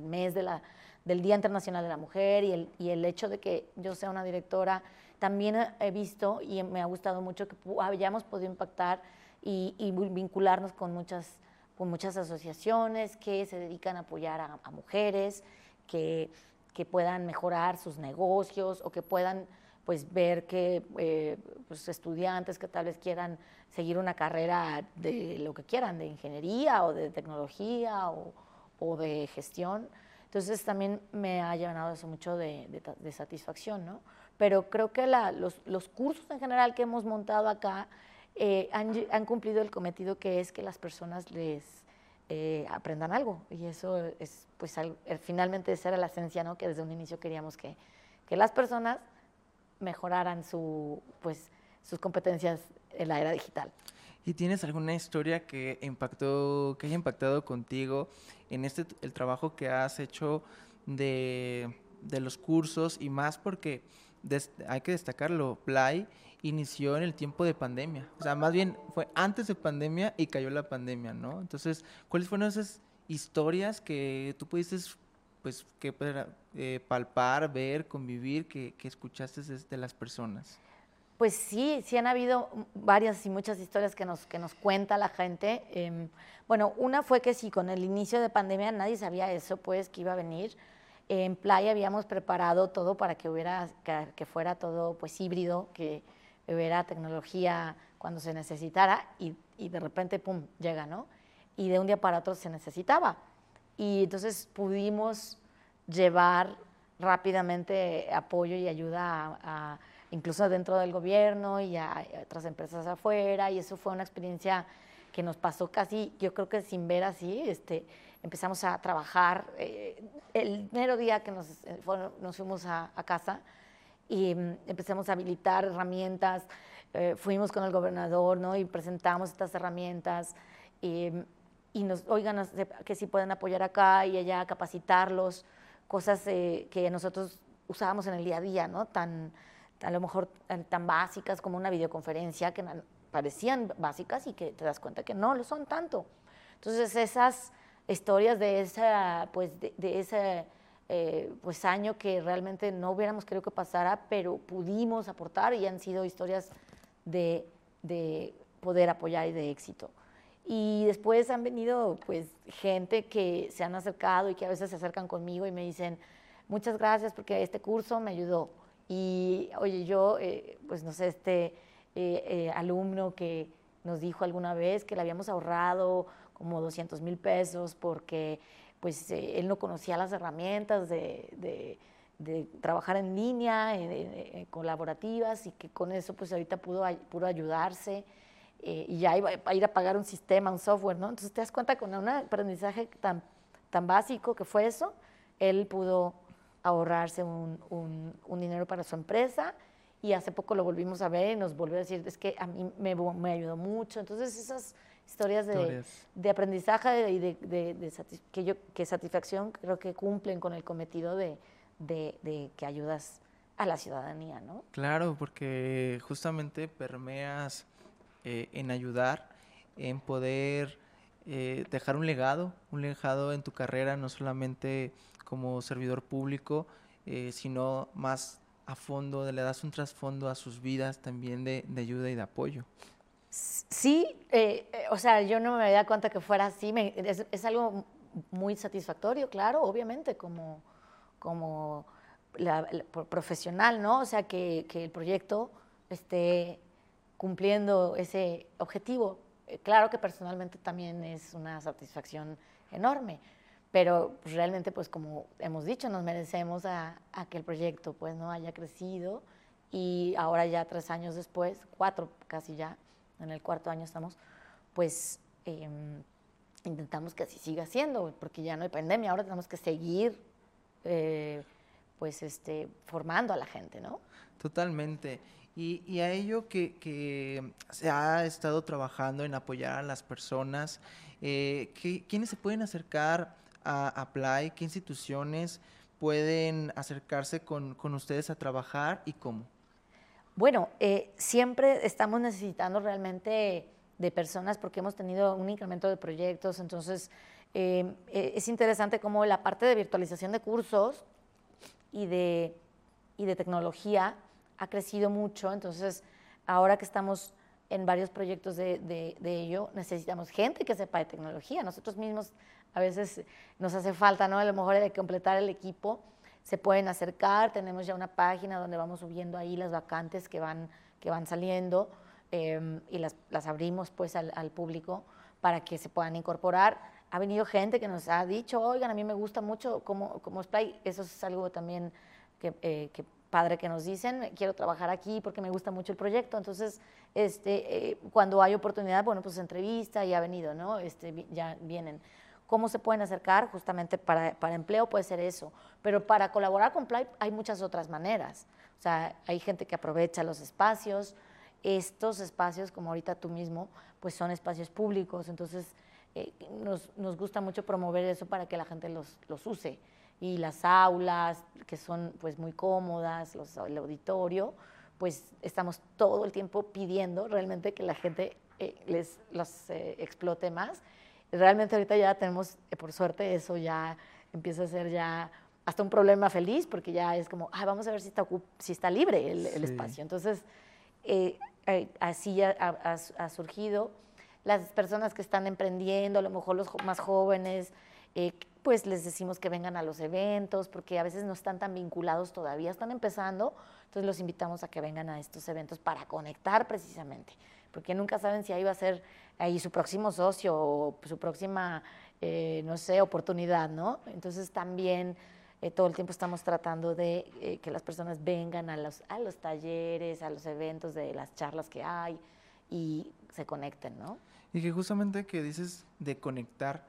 mes del Día Internacional de la Mujer y el, hecho de que yo sea una directora, también he visto y me ha gustado mucho que hayamos podido impactar y, vincularnos con muchas, con muchas asociaciones que se dedican a apoyar a, mujeres, que puedan mejorar sus negocios o que puedan pues ver que eh, pues, estudiantes que tal vez quieran seguir una carrera de lo que quieran, de ingeniería o de tecnología o, de gestión. Entonces también me ha llenado eso mucho de, satisfacción, ¿no? Pero creo que los, cursos en general que hemos montado acá eh, han, cumplido el cometido que es que las personas les eh, aprendan algo. Y eso es, pues, finalmente esa era la esencia, ¿no? Que desde un inicio queríamos que, que las personas mejoraran su, pues, sus competencias en la era digital. ¿Y tienes alguna historia que impactó, que haya impactado contigo en este el trabajo que has hecho de, de los cursos y más porque hay que destacarlo, Play inició en el tiempo de pandemia. O sea, más bien fue antes de pandemia y cayó la pandemia, ¿no? Entonces, ¿cuáles fueron esas historias que tú pudiste pues que eh, palpar, ver, convivir, que, que escuchaste de las personas? Pues sí, sí han habido varias y muchas historias que nos, que nos cuenta la gente. Em, bueno, una fue que sí, con el inicio de pandemia nadie sabía eso, pues, que iba a venir. En Playa habíamos preparado todo para que hubiera, que, fuera todo, pues, híbrido, que hubiera tecnología cuando se necesitara y, y de repente, pum, llega, ¿no? Y de un día para otro se necesitaba. Y entonces pudimos llevar rápidamente apoyo y ayuda a incluso dentro del gobierno y a, otras empresas afuera, y eso fue una experiencia que nos pasó casi, yo creo que sin ver así, este, empezamos a trabajar eh, el mero día que nos, eh, nos fuimos a, casa y mm, empezamos a habilitar herramientas, eh, fuimos con el gobernador ¿no? y presentamos estas herramientas y, y nos, oigan, que sí pueden apoyar acá y allá, capacitarlos, cosas que nosotros usábamos en el día a día, ¿no? Tan, a lo mejor tan básicas como una videoconferencia que parecían básicas y que te das cuenta que no lo son tanto. Entonces esas historias de, esa, pues, de, ese eh, pues, año que realmente no hubiéramos querido que pasara, pero pudimos aportar y han sido historias de, de poder apoyar y de éxito. Y después han venido pues gente que se han acercado y que a veces se acercan conmigo y me dicen, muchas gracias porque este curso me ayudó y oye, yo, eh, pues no sé, este eh, eh, alumno que nos dijo alguna vez que le habíamos ahorrado como 200 mil pesos porque pues él no conocía las herramientas de, de, trabajar en línea, colaborativas y que con eso pues ahorita pudo, pudo ayudarse y ya iba a ir a pagar un sistema, un software, ¿no? Entonces te das cuenta con un aprendizaje tan, tan básico que fue eso, él pudo ahorrarse un, un, dinero para su empresa y hace poco lo volvimos a ver y nos volvió a decir, es que a mí me, me ayudó mucho. Entonces esas historias de, de aprendizaje y de, de, que, yo, que satisfacción creo que cumplen con el cometido de, que ayudas a la ciudadanía, ¿no? Claro, porque justamente permeas eh, en ayudar, en poder eh, dejar un legado, un legado en tu carrera, no solamente como servidor público, eh, sino más a fondo, le das un trasfondo a sus vidas también de, ayuda y de apoyo. Sí, eh, eh, o sea, yo no me había cuenta que fuera así, es, algo muy satisfactorio, claro, obviamente, como, como profesional, ¿no? O sea, que, que, el proyecto esté cumpliendo ese objetivo. Claro que personalmente también es una satisfacción enorme pero pues, realmente pues como hemos dicho nos merecemos a, que el proyecto pues no haya crecido y ahora ya tres años después cuatro casi ya en el cuarto año estamos pues em, intentamos que así siga siendo porque ya no hay pandemia ahora tenemos que seguir eh, pues este formando a la gente no totalmente y, a ello que, se ha estado trabajando en apoyar a las personas, eh, ¿quiénes se pueden acercar a Apply? ¿Qué instituciones pueden acercarse con, ustedes a trabajar y cómo? Bueno, eh, siempre estamos necesitando realmente de personas porque hemos tenido un incremento de proyectos, entonces eh, eh, es interesante cómo la parte de virtualización de cursos y de, y de tecnología ha crecido mucho, entonces ahora que estamos en varios proyectos de, de, ello, necesitamos gente que sepa de tecnología. Nosotros mismos a veces nos hace falta, ¿no? A lo mejor de completar el equipo, se pueden acercar, tenemos ya una página donde vamos subiendo ahí las vacantes que van, que van saliendo em, y las, las, abrimos pues al, al, público para que se puedan incorporar. Ha venido gente que nos ha dicho, oigan, a mí me gusta mucho como, como Splay, eso es algo también que, eh, que padre que nos dicen, quiero trabajar aquí porque me gusta mucho el proyecto. Entonces, este, eh, cuando hay oportunidad, bueno, pues entrevista y ha venido, ¿no? Este, ya vienen. ¿Cómo se pueden acercar? Justamente para, para, empleo puede ser eso, pero para colaborar con Play hay muchas otras maneras. O sea, hay gente que aprovecha los espacios estos espacios, como ahorita tú mismo, pues son espacios públicos, entonces eh, nos, nos, gusta mucho promover eso para que la gente los, los, use. Y las aulas, que son pues muy cómodas, los, el auditorio, pues estamos todo el tiempo pidiendo realmente que la gente eh, les los eh, explote más. Realmente ahorita ya tenemos, por suerte, eso ya empieza a ser ya hasta un problema feliz, porque ya es como, ah, vamos a ver si está, si está libre el, el espacio. Entonces, así ya ha, ha, surgido. Las personas que están emprendiendo, a lo mejor los más jóvenes, eh, pues les decimos que vengan a los eventos, porque a veces no están tan vinculados todavía, están empezando, entonces los invitamos a que vengan a estos eventos para conectar precisamente, porque nunca saben si ahí va a ser ahí su próximo socio o su próxima, eh, no sé, oportunidad, ¿no? Entonces también eh, todo el tiempo estamos tratando de eh, que las personas vengan a los, a los talleres, a los eventos de las charlas que hay y se conecten, ¿no? Y que justamente que dices de conectar,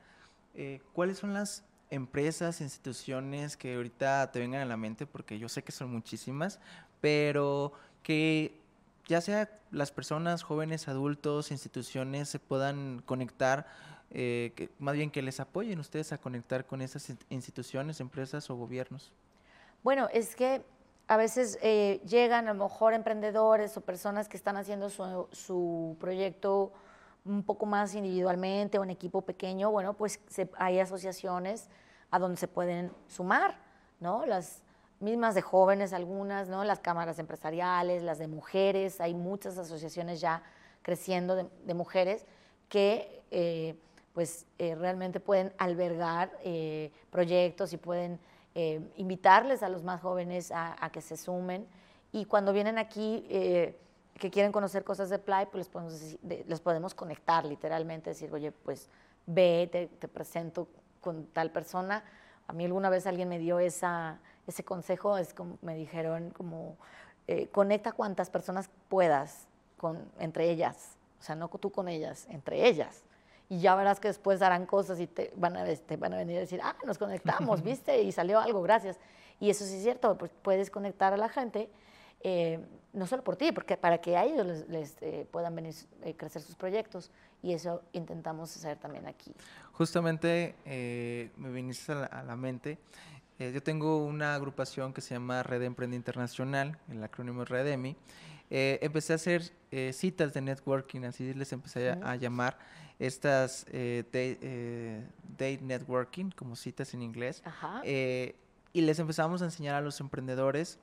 eh, ¿cuáles son las empresas, instituciones que ahorita te vengan a la mente? Porque yo sé que son muchísimas, pero que ya sea las personas, jóvenes, adultos, instituciones se puedan conectar eh, más bien que les apoyen ustedes a conectar con esas instituciones, empresas o gobiernos? Bueno, es que a veces eh, llegan a lo mejor emprendedores o personas que están haciendo su, su, proyecto un poco más individualmente o en equipo pequeño, bueno, pues hay asociaciones a donde se pueden sumar, ¿no? Las mismas de jóvenes algunas, ¿no? Las cámaras empresariales, las de mujeres, hay muchas asociaciones ya creciendo de, de mujeres que... Eh, pues eh, realmente pueden albergar eh, proyectos y pueden eh, invitarles a los más jóvenes a, que se sumen. Y cuando vienen aquí, que quieren conocer cosas de Play, pues les podemos, les podemos conectar literalmente, decir, oye, pues ve, te, presento con tal persona. A mí alguna vez alguien me dio esa, ese consejo, es como me dijeron, como conecta cuantas personas puedas con, entre ellas, o sea, no tú con ellas, entre ellas y ya verás que después harán cosas y te van a, te van a venir a decir, ah, nos conectamos, [LAUGHS] viste, y salió algo, gracias. Y eso sí es cierto, pues puedes conectar a la gente, eh, no solo por ti, porque para que a ellos les, eh, puedan venir a eh, crecer sus proyectos, y eso intentamos hacer también aquí. Justamente me viniste a la, a la mente, yo tengo una agrupación que se llama Red Emprende Internacional, el acrónimo REDEMI, empecé a hacer citas de networking, así les empecé a llamar, estas eh, eh, date, networking, como citas en inglés, eh, y les empezamos a enseñar a los emprendedores,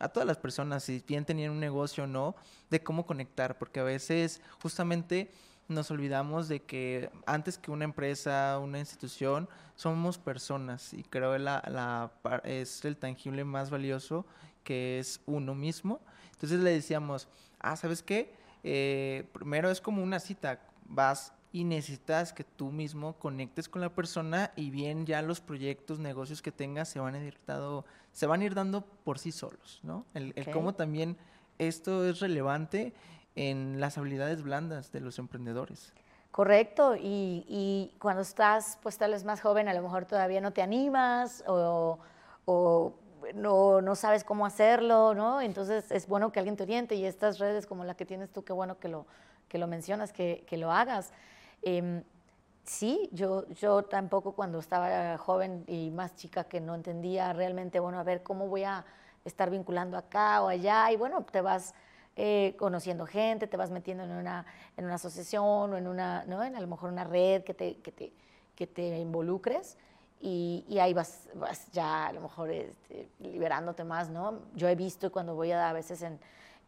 a todas las personas, si bien tenían un negocio o no, de cómo conectar, porque a veces justamente nos olvidamos de que antes que una empresa, una institución, somos personas y creo que la, la, es el tangible más valioso que es uno mismo. Entonces le decíamos, ah, ¿sabes qué? primero es como una cita, vas y necesitas que tú mismo conectes con la persona y bien ya los proyectos, negocios que tengas se van a ir, dado, se van a ir dando por sí solos, ¿no? El, cómo también esto es relevante en las habilidades blandas de los emprendedores. Correcto, y, y, cuando estás pues tal vez más joven a lo mejor todavía no te animas o, o no, no, sabes cómo hacerlo, ¿no? Entonces es bueno que alguien te oriente y estas redes como la que tienes tú, qué bueno que lo, que lo mencionas, que, que lo hagas. Em, sí, yo, yo tampoco cuando estaba joven y más chica que no entendía realmente, bueno, a ver cómo voy a estar vinculando acá o allá, y bueno, te vas eh, conociendo gente, te vas metiendo en una, en una asociación o en una, ¿no? En a lo mejor una red que te, que te, que te involucres. Y, y, ahí vas, vas ya a lo mejor este, liberándote más, ¿no? Yo he visto cuando voy a, a veces en,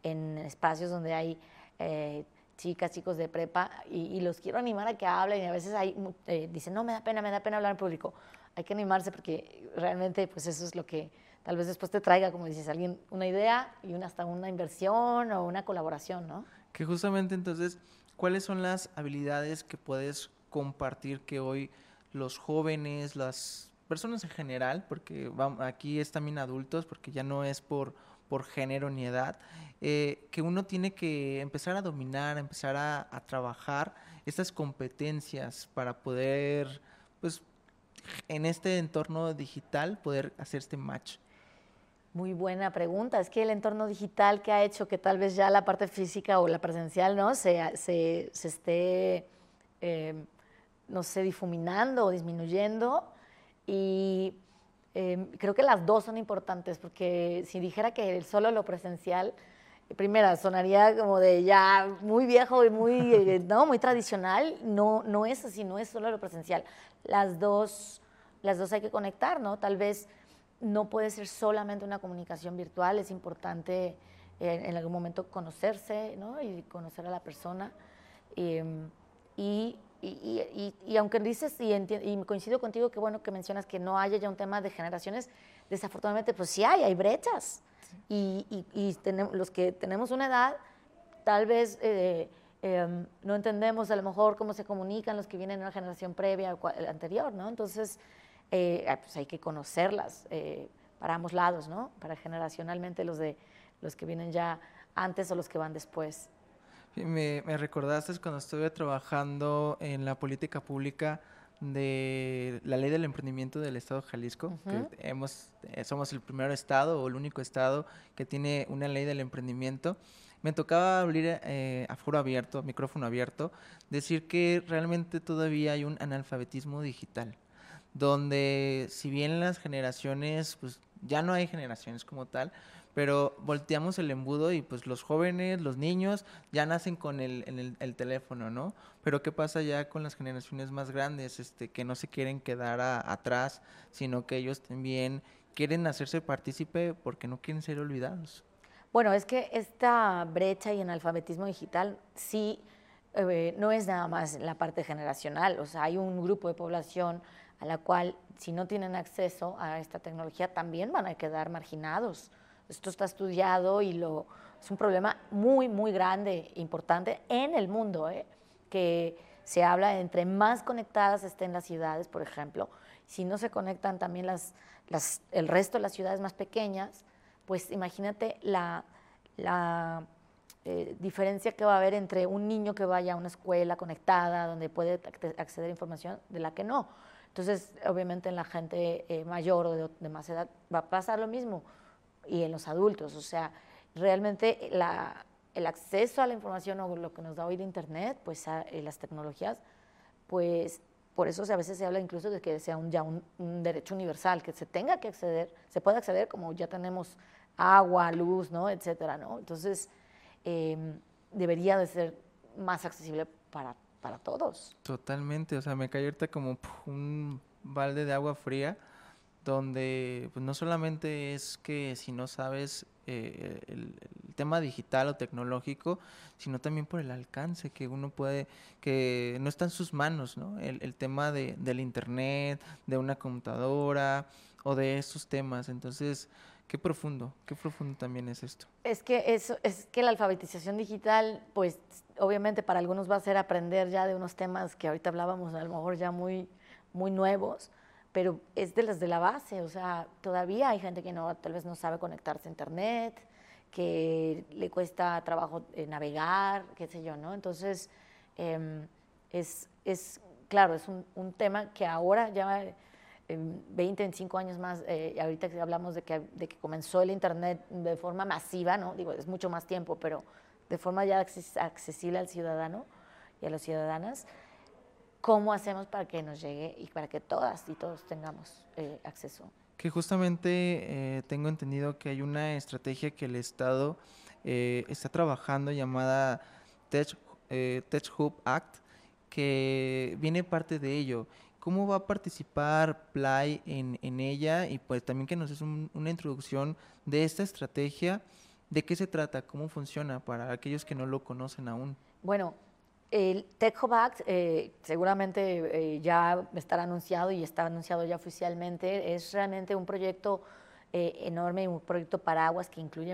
en espacios donde hay eh, chicas, chicos de prepa, y, los quiero animar a que hablen, y a veces hay, eh, dicen, no, me da pena, me da pena hablar en público. Hay que animarse porque realmente pues eso es lo que tal vez después te traiga, como dices, alguien una idea y una, hasta una inversión o una colaboración, ¿no? Que justamente entonces, ¿cuáles son las habilidades que puedes compartir que hoy los jóvenes, las personas en general, porque aquí es también adultos, porque ya no es por por género ni edad, eh, que uno tiene que empezar a dominar, empezar a, trabajar estas competencias para poder, pues, en este entorno digital, poder hacer este match. Muy buena pregunta. Es que el entorno digital que ha hecho que tal vez ya la parte física o la presencial no se, se, se esté, eh, no sé, difuminando o disminuyendo. Y eh, creo que las dos son importantes, porque si dijera que solo lo presencial, primera, sonaría como de ya muy viejo y muy, [LAUGHS] eh, no, muy tradicional. No, no es así, no es solo lo presencial. Las dos, las dos hay que conectar, ¿no? Tal vez no puede ser solamente una comunicación virtual, es importante eh, en algún momento conocerse ¿no? y conocer a la persona. Em, y, y, y, aunque dices, y, y, coincido contigo que bueno que mencionas que no haya ya un tema de generaciones, desafortunadamente pues sí hay, hay brechas. Y, tenemos, los que tenemos una edad, tal vez eh, em, no entendemos a lo mejor cómo se comunican los que vienen de una generación previa o anterior, ¿no? Entonces, eh, pues hay que conocerlas eh, para ambos lados, ¿no? Para generacionalmente los, de, los que vienen ya antes o los que van después. Me recordaste cuando estuve trabajando en la política pública de la ley del emprendimiento del estado de Jalisco, que hemos, eh, somos el primer estado o el único estado que tiene una ley del emprendimiento. Me tocaba abrir a foro abierto, micrófono abierto, decir que realmente todavía hay un analfabetismo digital donde si bien las generaciones, pues ya no hay generaciones como tal, pero volteamos el embudo y pues los jóvenes, los niños ya nacen con el, el, el, teléfono, ¿no? Pero ¿qué pasa ya con las generaciones más grandes, este, que no se quieren quedar atrás, sino que ellos también quieren hacerse partícipe porque no quieren ser olvidados? Bueno, es que esta brecha y analfabetismo digital sí eh, no es nada más la parte generacional, o sea, hay un grupo de población a la cual si no tienen acceso a esta tecnología también van a quedar marginados. Esto está estudiado y lo, es un problema muy, muy grande, importante en el mundo, ¿eh? que se habla de entre más conectadas estén las ciudades, por ejemplo, si no se conectan también las, las, el resto de las ciudades más pequeñas, pues imagínate la, la eh, diferencia que va a haber entre un niño que vaya a una escuela conectada, donde puede acceder a información, de la que no. Entonces, obviamente en la gente eh, mayor o de, más edad va a pasar lo mismo y en los adultos. O sea, realmente la, el acceso a la información o lo que nos da hoy de Internet, pues a, eh, las tecnologías, pues por eso a veces se habla incluso de que sea un, ya un, derecho universal, que se tenga que acceder, se puede acceder como ya tenemos agua, luz, ¿no? etcétera, ¿no? Entonces, em, debería de ser más accesible para para todos. Totalmente, o sea, me cae ahorita como un balde de agua fría, donde pues, no solamente es que si no sabes eh, el, tema digital o tecnológico, sino también por el alcance que uno puede, que no está en sus manos, ¿no? El, el tema de, del internet, de una computadora o de estos temas. Entonces, Qué profundo, qué profundo también es esto. Es que eso, es que la alfabetización digital, pues obviamente para algunos va a ser aprender ya de unos temas que ahorita hablábamos, a lo mejor ya muy, muy nuevos, pero es de las de la base, o sea, todavía hay gente que no, tal vez no sabe conectarse a internet, que le cuesta trabajo eh, navegar, qué sé yo, ¿no? Entonces, em, es, es, claro, es un, un tema que ahora ya en 20, 25 años más, eh, ahorita que hablamos de que, de que comenzó el Internet de forma masiva, ¿no? Digo, es mucho más tiempo, pero de forma ya accesible al ciudadano y a las ciudadanas, ¿cómo hacemos para que nos llegue y para que todas y todos tengamos eh, acceso? Que justamente eh, tengo entendido que hay una estrategia que el Estado está trabajando llamada Tech, Tech Hub Act, que viene parte de ello ¿Cómo va a participar Play en, en ella? Y pues también que nos des una introducción de esta estrategia, de qué se trata, cómo funciona para aquellos que no lo conocen aún. Bueno, el Tech Hub Act eh, seguramente eh, ya estará anunciado y está anunciado ya oficialmente. Es realmente un proyecto eh, enorme, un proyecto paraguas que incluye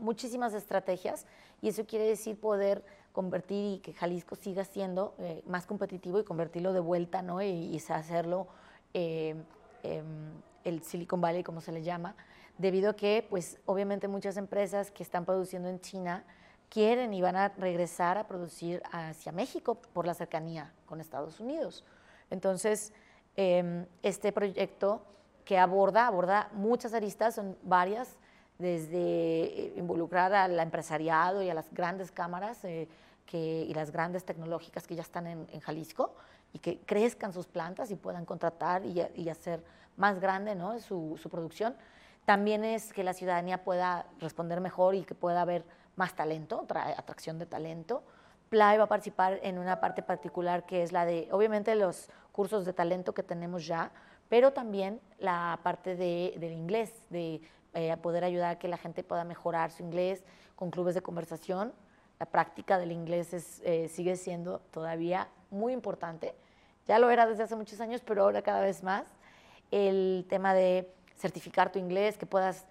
muchísimas estrategias y eso quiere decir poder convertir y que Jalisco siga siendo eh, más competitivo y convertirlo de vuelta, ¿no? Y, hacerlo eh, em, el Silicon Valley, como se le llama, debido a que, pues, obviamente muchas empresas que están produciendo en China quieren y van a regresar a producir hacia México por la cercanía con Estados Unidos. Entonces, em, este proyecto que aborda, aborda muchas aristas, son varias, desde eh, involucrar al empresariado y a las grandes cámaras eh, que, y las grandes tecnológicas que ya están en, en, Jalisco y que crezcan sus plantas y puedan contratar y, y hacer más grande ¿no? su, su, producción. También es que la ciudadanía pueda responder mejor y que pueda haber más talento, atracción de talento. Play va a participar en una parte particular que es la de, obviamente, los cursos de talento que tenemos ya, pero también la parte de, del inglés, de eh, poder ayudar a que la gente pueda mejorar su inglés con clubes de conversación. La práctica del inglés es, eh, sigue siendo todavía muy importante. Ya lo era desde hace muchos años, pero ahora cada vez más. El tema de certificar tu inglés, que puedas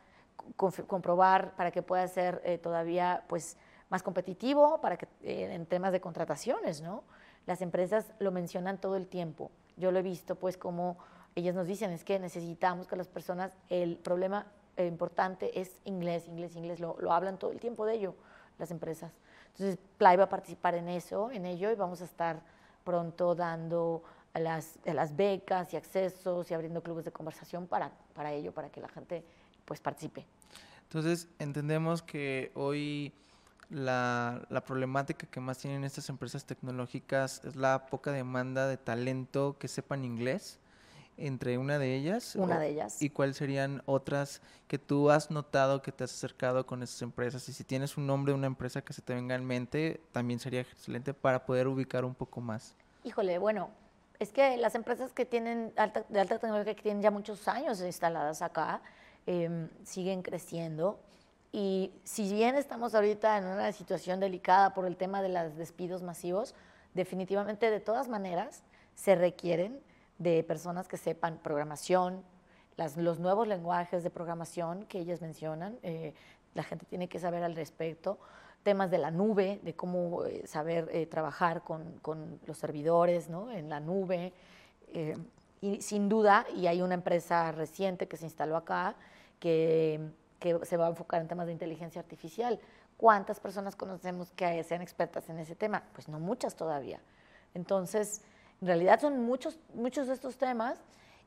comprobar para que pueda ser eh, todavía pues, más competitivo para que, eh, en temas de contrataciones, ¿no? Las empresas lo mencionan todo el tiempo. Yo lo he visto, pues, como ellas nos dicen, es que necesitamos que las personas, el problema eh, importante es inglés, inglés, inglés, lo, lo, hablan todo el tiempo de ello, las empresas. Entonces, Play va a participar en eso, en ello, y vamos a estar pronto dando las, las becas y accesos y abriendo clubes de conversación para, para ello, para que la gente pues participe. Entonces, entendemos que hoy la, la, problemática que más tienen estas empresas tecnológicas es la poca demanda de talento que sepan inglés, entre una de ellas. Una de ellas. ¿Y cuáles serían otras que tú has notado que te has acercado con estas empresas? Y si tienes un nombre de una empresa que se te venga en mente, también sería excelente para poder ubicar un poco más. Híjole, bueno, es que las empresas que tienen alta, de alta tecnología que tienen ya muchos años instaladas acá, eh, siguen creciendo. Y si bien estamos ahorita en una situación delicada por el tema de los despidos masivos, definitivamente de todas maneras se requieren de personas que sepan programación, las, los nuevos lenguajes de programación que ellas mencionan, eh, la gente tiene que saber al respecto, temas de la nube, de cómo eh, saber eh, trabajar con, con, los servidores ¿no? en la nube. Y sin duda, y hay una empresa reciente que se instaló acá, que, que, se va a enfocar en temas de inteligencia artificial. ¿Cuántas personas conocemos que sean expertas en ese tema? Pues no muchas todavía. Entonces, en realidad son muchos, muchos de estos temas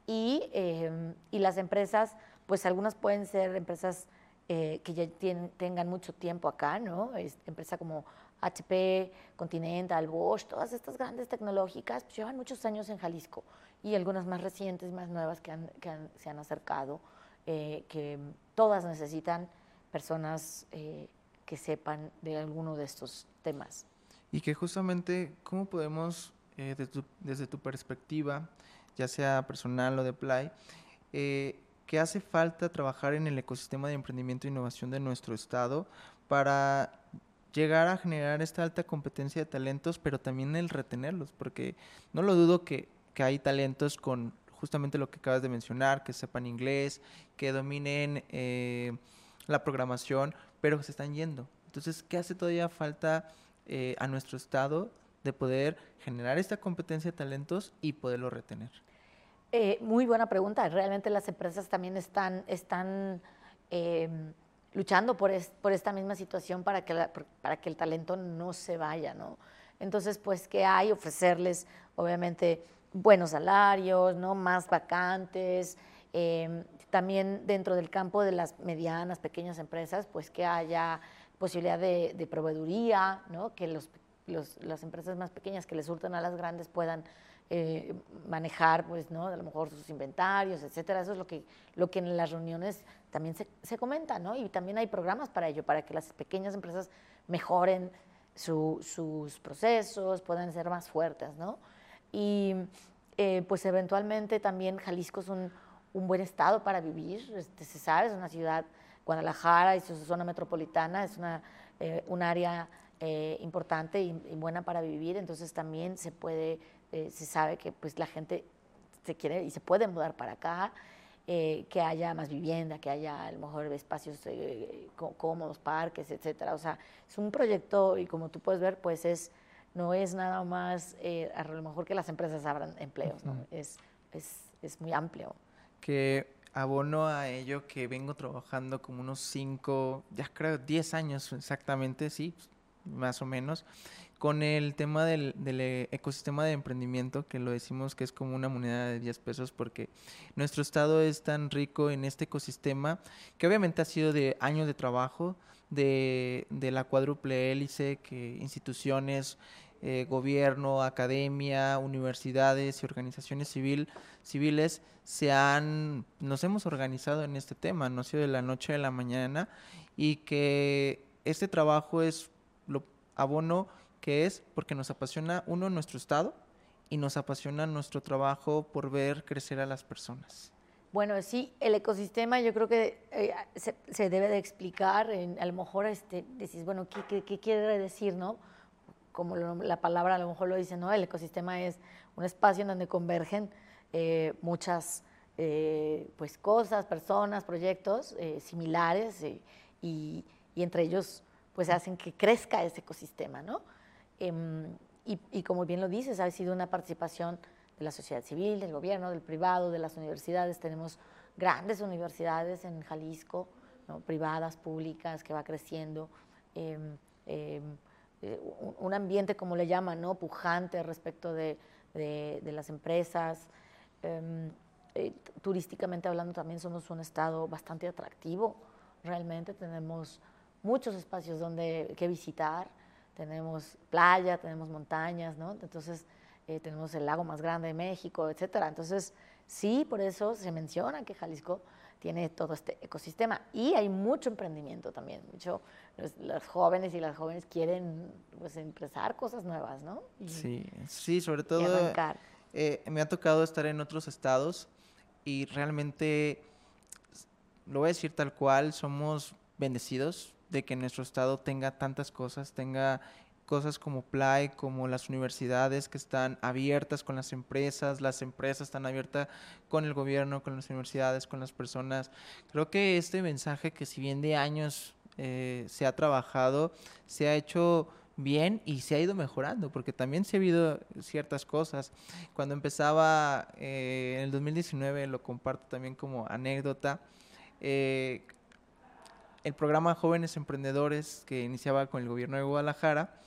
y, eh, y las empresas, pues algunas pueden ser empresas eh, que ya tienen, tengan mucho tiempo acá, ¿no? Es, empresa como HP, Continental, Bosch, todas estas grandes tecnológicas pues, llevan muchos años en Jalisco y algunas más recientes, más nuevas que, han, que han, se han acercado, eh, que todas necesitan personas eh, que sepan de alguno de estos temas. Y que justamente, ¿cómo podemos, eh, tu, desde, tu, perspectiva, ya sea personal o de Play, que hace falta trabajar en el ecosistema de emprendimiento e innovación de nuestro estado para llegar a generar esta alta competencia de talentos, pero también el retenerlos, porque no lo dudo que, que hay talentos con justamente lo que acabas de mencionar, que sepan inglés, que dominen eh, la programación, pero se están yendo. Entonces, ¿qué hace todavía falta eh, a nuestro estado de poder generar esta competencia de talentos y poderlo retener? Eh, muy buena pregunta. Realmente las empresas también están, están eh, luchando por, es, por, esta misma situación para que, para que el talento no se vaya, ¿no? Entonces, pues, ¿qué hay? Ofrecerles, obviamente, buenos salarios, ¿no? Más vacantes. Eh, también dentro del campo de las medianas, pequeñas empresas, pues que haya posibilidad de, de proveeduría, ¿no? Que los, los, las empresas más pequeñas que les surten a las grandes puedan eh, manejar, pues, ¿no? A lo mejor sus inventarios, etcétera. Eso es lo que, lo que en las reuniones también se, se comenta, ¿no? Y también hay programas para ello, para que las pequeñas empresas mejoren su, sus procesos, puedan ser más fuertes, ¿no? Y eh, pues eventualmente también Jalisco es un, un buen estado para vivir, este, se sabe, es una ciudad, Guadalajara y su zona metropolitana es una, eh, un área eh, importante y, buena para vivir, entonces también se puede eh, se sabe que pues la gente se quiere y se puede mudar para acá, que haya más vivienda, que haya a lo mejor espacios cómodos, parques, etcétera. O sea, es un proyecto y como tú puedes ver, pues es no es nada más eh, a lo mejor que las empresas abran empleos, ¿no? Es, es, es muy amplio. Que abono a ello que vengo trabajando como unos 5, ya creo 10 años exactamente, sí, más o menos, con el tema del, del, eh, ecosistema de emprendimiento, que lo decimos que es como una moneda de 10 pesos, porque nuestro estado es tan rico en este ecosistema, que obviamente ha sido de años de trabajo, de, de la cuádruple hélice, que instituciones, eh, gobierno, academia, universidades y organizaciones civil, civiles se han, nos hemos organizado en este tema, no ha sido de la noche a la mañana, y que este trabajo es lo abono que es porque nos apasiona uno nuestro estado y nos apasiona nuestro trabajo por ver crecer a las personas. Bueno, sí, el ecosistema yo creo que eh, se, debe de explicar, en, a lo mejor este, decís, bueno, ¿qué, qué, quiere decir, no? Como la palabra a lo mejor lo dice, ¿no? El ecosistema es un espacio en donde convergen eh, muchas eh, pues, cosas, personas, proyectos similares y, y, entre ellos pues hacen que crezca ese ecosistema, ¿no? Em, y, como bien lo dices, ha sido una participación de la sociedad civil, del gobierno, del privado, de las universidades. Tenemos grandes universidades en Jalisco, privadas, públicas, que va creciendo. Em, eh, un, ambiente, como le llaman, ¿no? pujante respecto de, de, las empresas. Eh, turísticamente hablando, también somos un estado bastante atractivo. Realmente tenemos muchos espacios donde que visitar tenemos playa, tenemos montañas, ¿no? Entonces, eh, tenemos el lago más grande de México, etcétera. Entonces, sí, por eso se menciona que Jalisco tiene todo este ecosistema. Y hay mucho emprendimiento también, mucho los, jóvenes y las jóvenes quieren pues empezar cosas nuevas, ¿no? sí, sí, sobre todo eh, me ha tocado estar en otros estados y realmente lo voy a decir tal cual, somos bendecidos de que nuestro estado tenga tantas cosas, tenga cosas como Play, como las universidades que están abiertas con las empresas, las empresas están abiertas con el gobierno, con las universidades, con las personas. Creo que este mensaje que si bien de años eh, se ha trabajado, se ha hecho bien y se ha ido mejorando, porque también se ha habido ciertas cosas. Cuando empezaba eh, en el 2019, lo comparto también como anécdota, eh, el programa Jóvenes Emprendedores que iniciaba con el gobierno de Guadalajara,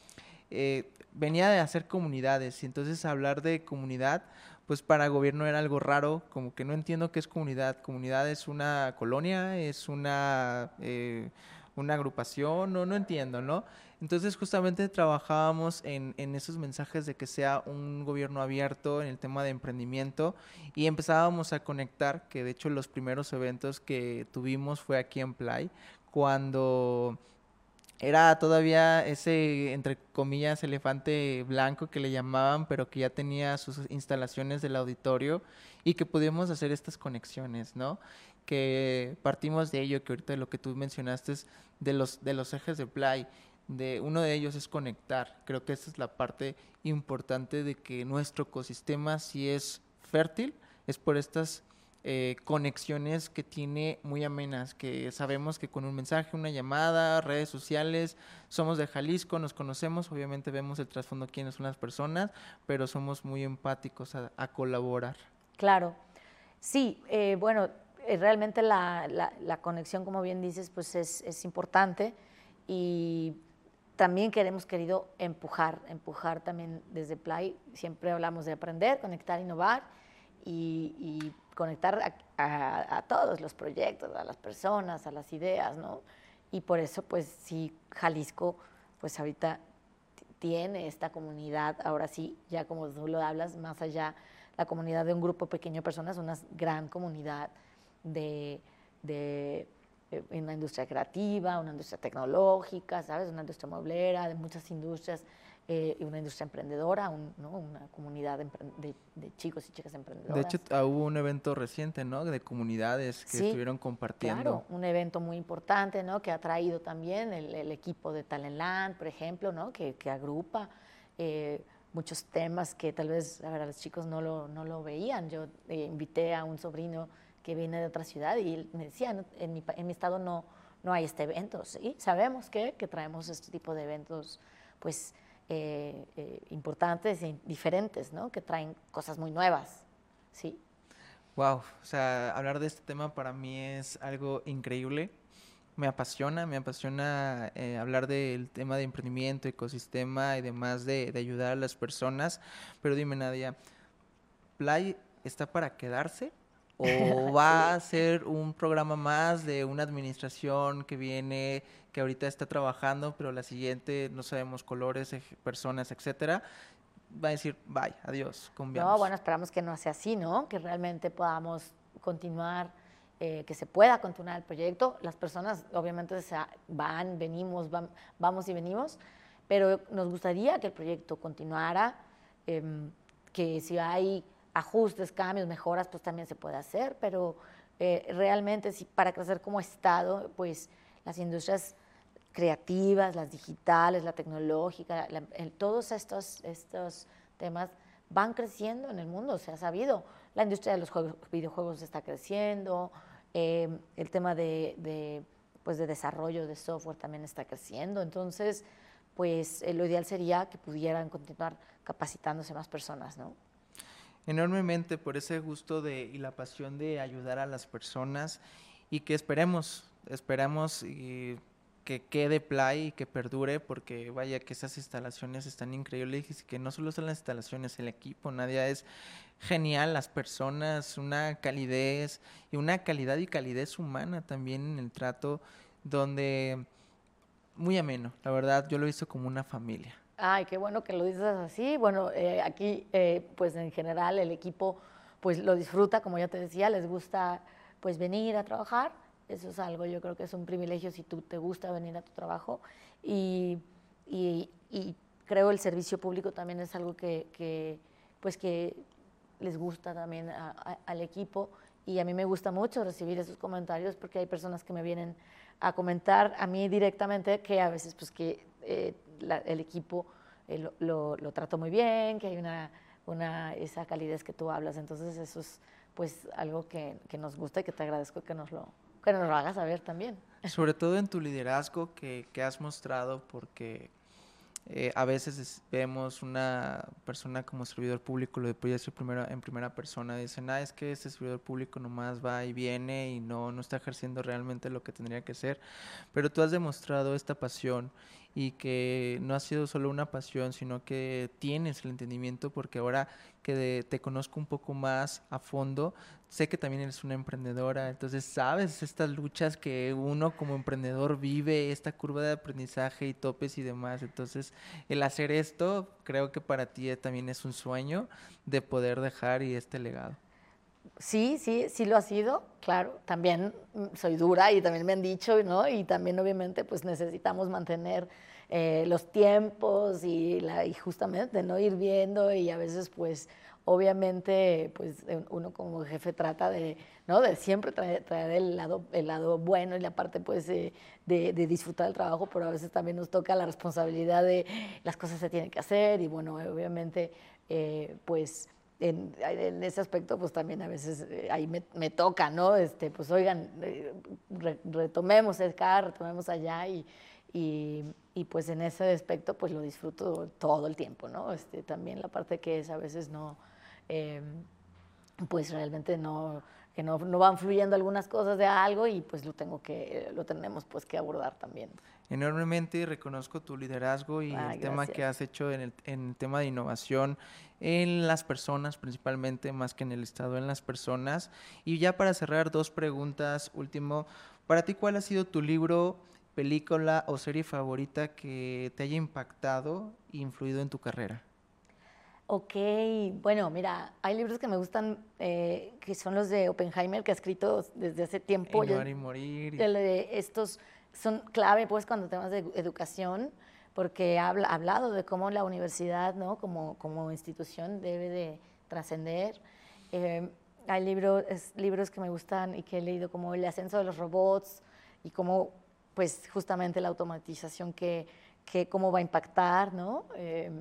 eh, venía de hacer comunidades y entonces hablar de comunidad, pues para gobierno era algo raro, como que no entiendo qué es comunidad. Comunidad es una colonia, es una, eh, una agrupación, no, no entiendo, ¿no? Entonces justamente trabajábamos en, en, esos mensajes de que sea un gobierno abierto en el tema de emprendimiento y empezábamos a conectar, que de hecho los primeros eventos que tuvimos fue aquí en Play, cuando era todavía ese, entre comillas, elefante blanco que le llamaban, pero que ya tenía sus instalaciones del auditorio y que pudimos hacer estas conexiones, ¿no? Que partimos de ello, que ahorita lo que tú mencionaste es de los, de los ejes de Play, de uno de ellos es conectar. Creo que esa es la parte importante de que nuestro ecosistema si es fértil, es por estas eh, conexiones que tiene muy amenas, que sabemos que con un mensaje, una llamada, redes sociales, somos de Jalisco, nos conocemos, obviamente vemos el trasfondo quiénes son las personas, pero somos muy empáticos a, colaborar. Claro, sí, eh, bueno, eh, realmente la, la, conexión, como bien dices, pues es, es importante y también queremos querido empujar, empujar también desde Play, siempre hablamos de aprender, conectar, innovar y, conectar a, todos los proyectos, a las personas, a las ideas, ¿no? Y por eso, pues sí, Jalisco, pues ahorita tiene esta comunidad, ahora sí, ya como tú lo hablas, más allá, la comunidad de un grupo pequeño de personas, una gran comunidad de, de, de eh, una industria creativa, una industria tecnológica, ¿sabes? Una industria mueblera, de muchas industrias eh, una industria emprendedora, una comunidad de, chicos y chicas emprendedoras. De hecho, hubo un evento reciente, ¿no? De comunidades que estuvieron compartiendo. Claro, un evento muy importante, ¿no? Que ha traído también el, equipo de Talentland, por ejemplo, ¿no? Que, agrupa eh, muchos temas que tal vez, a ver, los chicos no lo, no lo veían. Yo eh, invité a un sobrino que viene de otra ciudad y él me decía, en mi, en mi estado no, no hay este evento, ¿sí? Sabemos que, que traemos este tipo de eventos, pues, eh, eh, importantes y diferentes, ¿no? Que traen cosas muy nuevas, ¿sí? Wow, o sea, hablar de este tema para mí es algo increíble me apasiona, me apasiona eh, hablar del tema de emprendimiento, ecosistema y demás, de, de, ayudar a las personas. Pero dime, Nadia, ¿Play está para quedarse? [LAUGHS] ¿O va a ser un programa más de una administración que viene, que ahorita está trabajando, pero la siguiente no sabemos colores, personas, etcétera? Va a decir, bye, adiós, conviamos. No, bueno, esperamos que no sea así, ¿no? Que realmente podamos continuar eh, que se pueda continuar el proyecto. Las personas obviamente se van, venimos, vamos y venimos, pero nos gustaría que el proyecto continuara, em, que si hay ajustes, cambios, mejoras, pues también se puede hacer, pero eh, realmente si para crecer como Estado, pues las industrias creativas, las digitales, la tecnológica, todos estos, estos temas van creciendo en el mundo, se ha sabido. La industria de los videojuegos está creciendo, Em, el tema de, pues de desarrollo de software también está creciendo. Entonces, pues eh, lo ideal sería que pudieran continuar capacitándose más personas, ¿no? Enormemente por ese gusto de, y la pasión de ayudar a las personas y que esperemos, esperamos y que quede play y que perdure, porque vaya que esas instalaciones están increíbles y que no solo son las instalaciones, el equipo, nadie es genial, las personas, una calidez y una calidad y calidez humana también en el trato, donde muy ameno, la verdad, yo lo hice como una familia. Ay, qué bueno que lo dices así. Bueno, eh, aquí, eh, pues en general, el equipo, pues lo disfruta, como ya te decía, les gusta, pues venir a trabajar eso es algo, yo creo que es un privilegio si tú te gusta venir a tu trabajo. Y, y, creo el servicio público también es algo que, que pues que les gusta también al equipo. Y a mí me gusta mucho recibir esos comentarios porque hay personas que me vienen a comentar a mí directamente que a veces pues que eh, el equipo eh, lo, lo, trato muy bien, que hay una, una, esa calidez que tú hablas. Entonces eso es pues algo que, que nos gusta y que te agradezco que nos lo, pero nos lo hagas saber también. [LAUGHS] Sobre todo en tu liderazgo que, que has mostrado, porque eh, a veces vemos una persona como servidor público, lo decir primero, en primera persona, dicen, ah, es que este servidor público nomás va y viene y no, no está ejerciendo realmente lo que tendría que ser. Pero tú has demostrado esta pasión y que no ha sido solo una pasión, sino que tienes el entendimiento porque ahora que te conozco un poco más a fondo, sé que también eres una emprendedora, entonces sabes estas luchas que uno como emprendedor vive, esta curva de aprendizaje y topes y demás, entonces el hacer esto creo que para ti también es un sueño de poder dejar y este legado. Sí, sí, sí lo ha sido, claro. También mm, soy dura y también me han dicho, ¿no? Y también obviamente pues necesitamos mantener eh, los tiempos y, la, y justamente no ir viendo y a veces pues obviamente pues uno como jefe trata de, ¿no? de siempre traer, el, lado, el lado bueno y la parte pues de, de, disfrutar del trabajo, pero a veces también nos toca la responsabilidad de las cosas se tienen que hacer y bueno, obviamente eh, pues en, en, ese aspecto, pues también a veces eh, ahí me, toca, ¿no? Este, pues oigan, retomemos acá, retomemos allá y, y, pues en ese aspecto pues lo disfruto todo el tiempo, ¿no? Este, también la parte que es a veces no, eh, pues realmente no, que no, no, van fluyendo algunas cosas de algo y pues lo tengo que, lo tenemos pues que abordar también. Enormemente reconozco tu liderazgo y el tema que has hecho en el, en el tema de innovación en las personas principalmente, más que en el Estado, en las personas. Y ya para cerrar, dos preguntas. Último, para ti, ¿cuál ha sido tu libro película o serie favorita que te haya impactado e influido en tu carrera? Ok, bueno, mira, hay libros que me gustan, eh, que son los de Oppenheimer, que ha escrito desde hace tiempo. y morir. estos son clave, pues, cuando temas de educación, porque ha hablado de cómo la universidad, ¿no? Como, como institución debe de trascender. Eh, hay libros, libros que me gustan y que he leído como El ascenso de los robots y cómo pues justamente la automatización que, que cómo va a impactar, ¿no? Eh,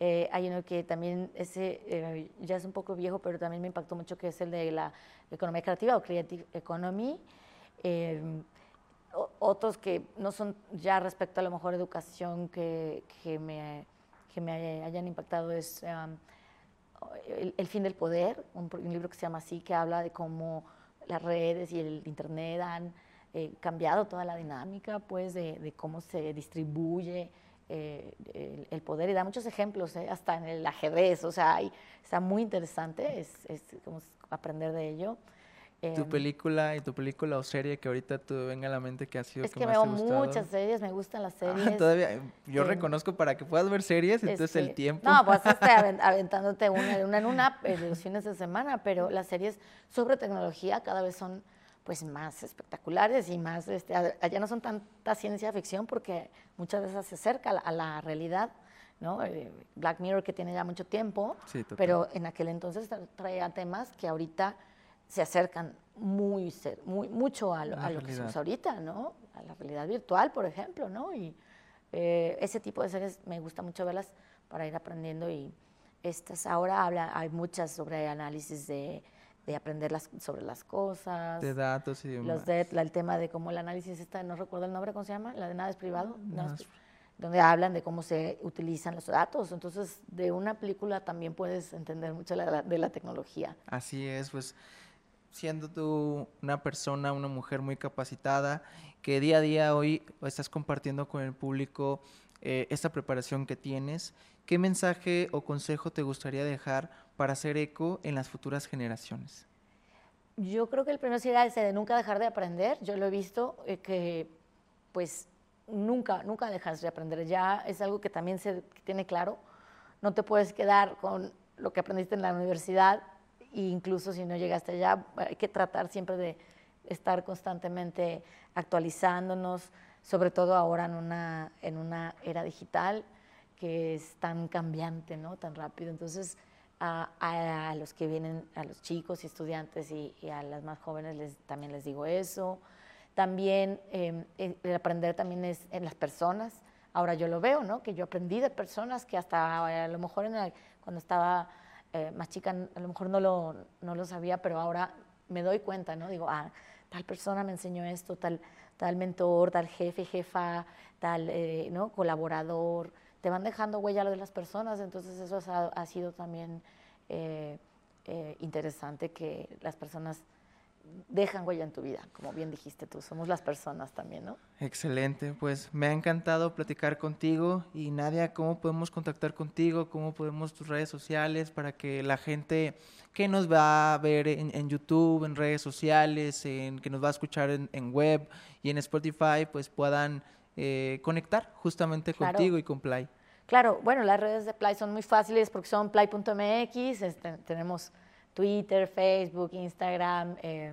eh, hay uno que también ese eh, ya es un poco viejo, pero también me impactó mucho, que es el de la economía creativa o creative economy. Otros que no son ya respecto a lo mejor educación que, que, me, que me, hayan impactado es um, el, fin del poder, un, libro que se llama así, que habla de cómo las redes y el internet han eh, cambiado toda la dinámica, pues, de, de cómo se distribuye eh, el, poder y da muchos ejemplos, ¿eh? hasta en el ajedrez, o sea, hay- está muy interesante, es, es como aprender de ello. Tu Em, película y tu película o serie que ahorita te venga a la mente que ha sido es que, que más veo te gustado. muchas series, me gustan las Ah, series. todavía, yo Em, reconozco para que puedas ver series, entonces el Este, tiempo. No, pues este, [LAUGHS] aven- aventándote una, una en una eh, de los fines de semana, pero las series sobre tecnología cada vez son pues más espectaculares y más, este, allá no son tanta ciencia ficción porque muchas veces se acerca a la, a la realidad, ¿no? Eh, Black Mirror que tiene ya mucho tiempo, Sí, pero en aquel entonces tra- traía temas que ahorita se acercan muy, muy mucho a lo, A lo que usa ahorita, ¿no? A la realidad virtual, por ejemplo, ¿no? Y eh, ese tipo de series me gusta mucho verlas para ir aprendiendo y estas ahora habla, hay muchas sobre análisis de, de aprender las, sobre las cosas, de datos y demás. los de, la- el tema de cómo el análisis está, no recuerdo el nombre, ¿cómo se llama? La de nada es privado, nada es donde hablan de cómo se utilizan los datos. Entonces, de una película también puedes entender mucho la- de la tecnología. Así es, pues siendo tú una persona, una mujer muy capacitada, que día a día hoy estás compartiendo con el público eh, esta preparación que tienes, ¿qué mensaje o consejo te gustaría dejar para hacer eco en las futuras generaciones? Yo creo que el primero sería ese de nunca dejar de aprender. Yo lo he visto eh, que, pues, nunca, nunca dejas de aprender. Ya es algo que también se tiene claro. No te puedes quedar con lo que aprendiste en la universidad, e incluso si no llegaste allá, hay que tratar siempre de estar constantemente actualizándonos, sobre todo ahora en una, en una era digital que es tan cambiante, ¿no? Tan rápido. Entonces, a, a- a los que vienen, a los chicos y estudiantes y, y a las más jóvenes les, también les digo eso. También eh, el el aprender también es en las personas. Ahora yo lo veo, ¿no? Que yo aprendí de personas que hasta a lo mejor en la- cuando estaba eh, más chica a lo mejor no lo, no lo sabía, pero ahora me doy cuenta, ¿no? Digo, ah, tal persona me enseñó esto, tal, tal mentor, tal jefe, jefa, tal eh, ¿no? colaborador. Te van dejando huella de las personas, entonces eso es- ha, sido también eh, interesante que las personas dejan huella en tu vida, como bien dijiste tú, somos las personas también, ¿no? Excelente, pues me ha encantado platicar contigo y Nadia, ¿cómo podemos contactar contigo? ¿Cómo podemos tus redes sociales para que la gente que nos va a ver en, en YouTube, en redes sociales, en, que nos va a escuchar en, en web y en Spotify, pues puedan eh, conectar justamente Claro. contigo y con Play? Claro, bueno, las redes de Play son muy fáciles porque son play.mx, este, tenemos Twitter, Facebook, Instagram, eh,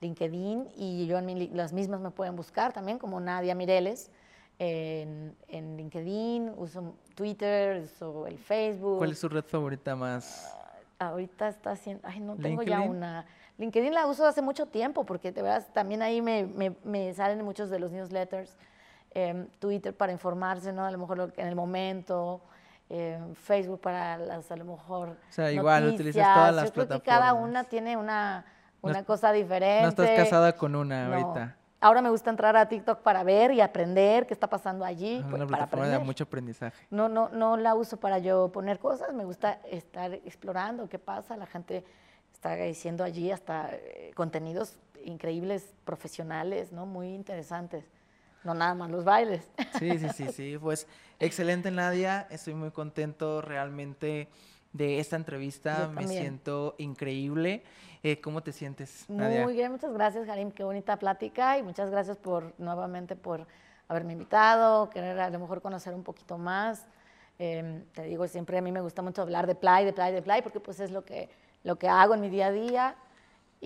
LinkedIn y yo en mi las mismas me pueden buscar también como Nadia Mireles en, en LinkedIn, uso Twitter, uso el Facebook. ¿Cuál es tu red favorita más? Ahorita está haciendo, ay, no tengo ya una. LinkedIn la uso hace mucho tiempo porque de verdad también ahí me, me- me salen muchos de los newsletters. Em, Twitter para informarse, ¿no? A lo mejor en el momento. Facebook para las, a lo mejor. O sea, igual, utilizas todas las Yo creo que cada plataformas. una tiene una, No una es- cosa diferente. No estás casada con una No. ahorita. Ahora me gusta entrar a TikTok para ver y aprender qué está pasando allí, Es pues, una para plataforma de mucho aprendizaje. No, no, no la uso para yo poner cosas, me gusta estar explorando qué pasa. La gente está diciendo allí hasta eh, contenidos increíbles, profesionales, ¿no? Muy interesantes. No nada más los bailes. [LAUGHS] Sí, sí, sí, sí. Pues excelente, Nadia. Estoy muy contento realmente de esta entrevista. Me siento increíble. Eh, ¿Cómo te sientes, Nadia? Muy bien, muchas gracias, Karim. Qué bonita plática y muchas gracias por nuevamente por haberme invitado, querer a lo mejor conocer un poquito más. Eh, te digo, siempre a mí me gusta mucho hablar de play, de play, de play, porque pues es lo que, lo que hago en mi día a día.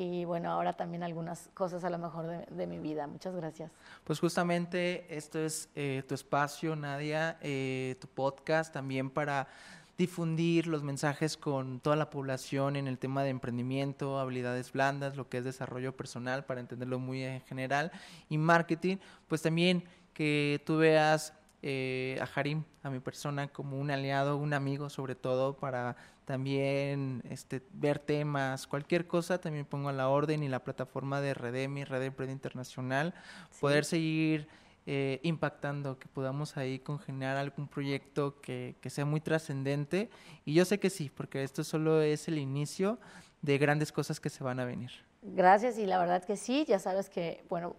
Y bueno, ahora también algunas cosas a lo mejor de, mi vida. Muchas gracias. Pues justamente esto es eh, tu espacio, Nadia, eh, tu podcast también para difundir los mensajes con toda la población en el tema de emprendimiento, habilidades blandas, lo que es desarrollo personal, para entenderlo muy en general, y marketing, pues también que tú veas eh, a Harim, a mi persona, como un aliado, un amigo sobre todo, para también este, ver temas, cualquier cosa, también pongo a la orden y la plataforma de Redemi, Red Emprende Internacional, poder seguir eh, impactando, que podamos ahí congeniar algún proyecto que, que sea muy trascendente. Y yo sé que sí, porque esto solo es el inicio de grandes cosas que se van a venir. Gracias y la verdad que sí, ya sabes que, bueno,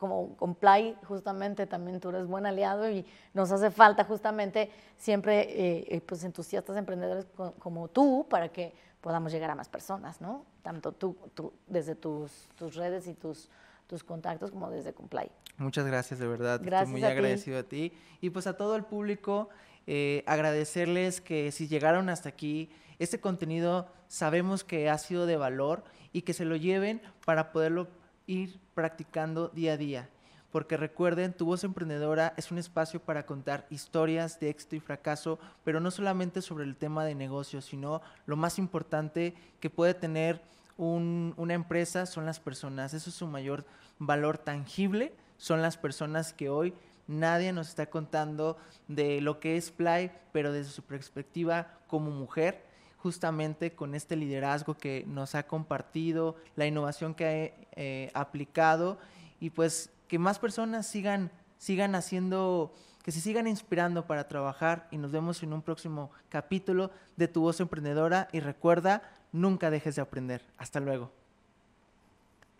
como con Play, justamente también tú eres buen aliado y nos hace falta justamente siempre eh, eh, pues entusiastas emprendedores como tú para que podamos llegar a más personas, ¿no? Tanto tú, tú desde tus, tus redes y tus, tus contactos como desde Complay. Muchas gracias, de verdad. Gracias Estoy muy a agradecido a ti. Y pues a todo el público, eh, agradecerles que si llegaron hasta aquí, este contenido sabemos que ha sido de valor y que se lo lleven para poderlo ir practicando día a día. Porque recuerden, Tu Voz Emprendedora es un espacio para contar historias de éxito y fracaso, pero no solamente sobre el tema de negocios, sino lo más importante que puede tener un- una empresa son las personas. Eso es su mayor valor tangible, son las personas que hoy nadie nos está contando de lo que es Play, pero desde su perspectiva como mujer justamente con este liderazgo que nos ha compartido, la innovación que ha eh, aplicado y pues que más personas sigan, sigan haciendo, que se sigan inspirando para trabajar y nos vemos en un próximo capítulo de Tu Voz Emprendedora y recuerda, nunca dejes de aprender. Hasta luego.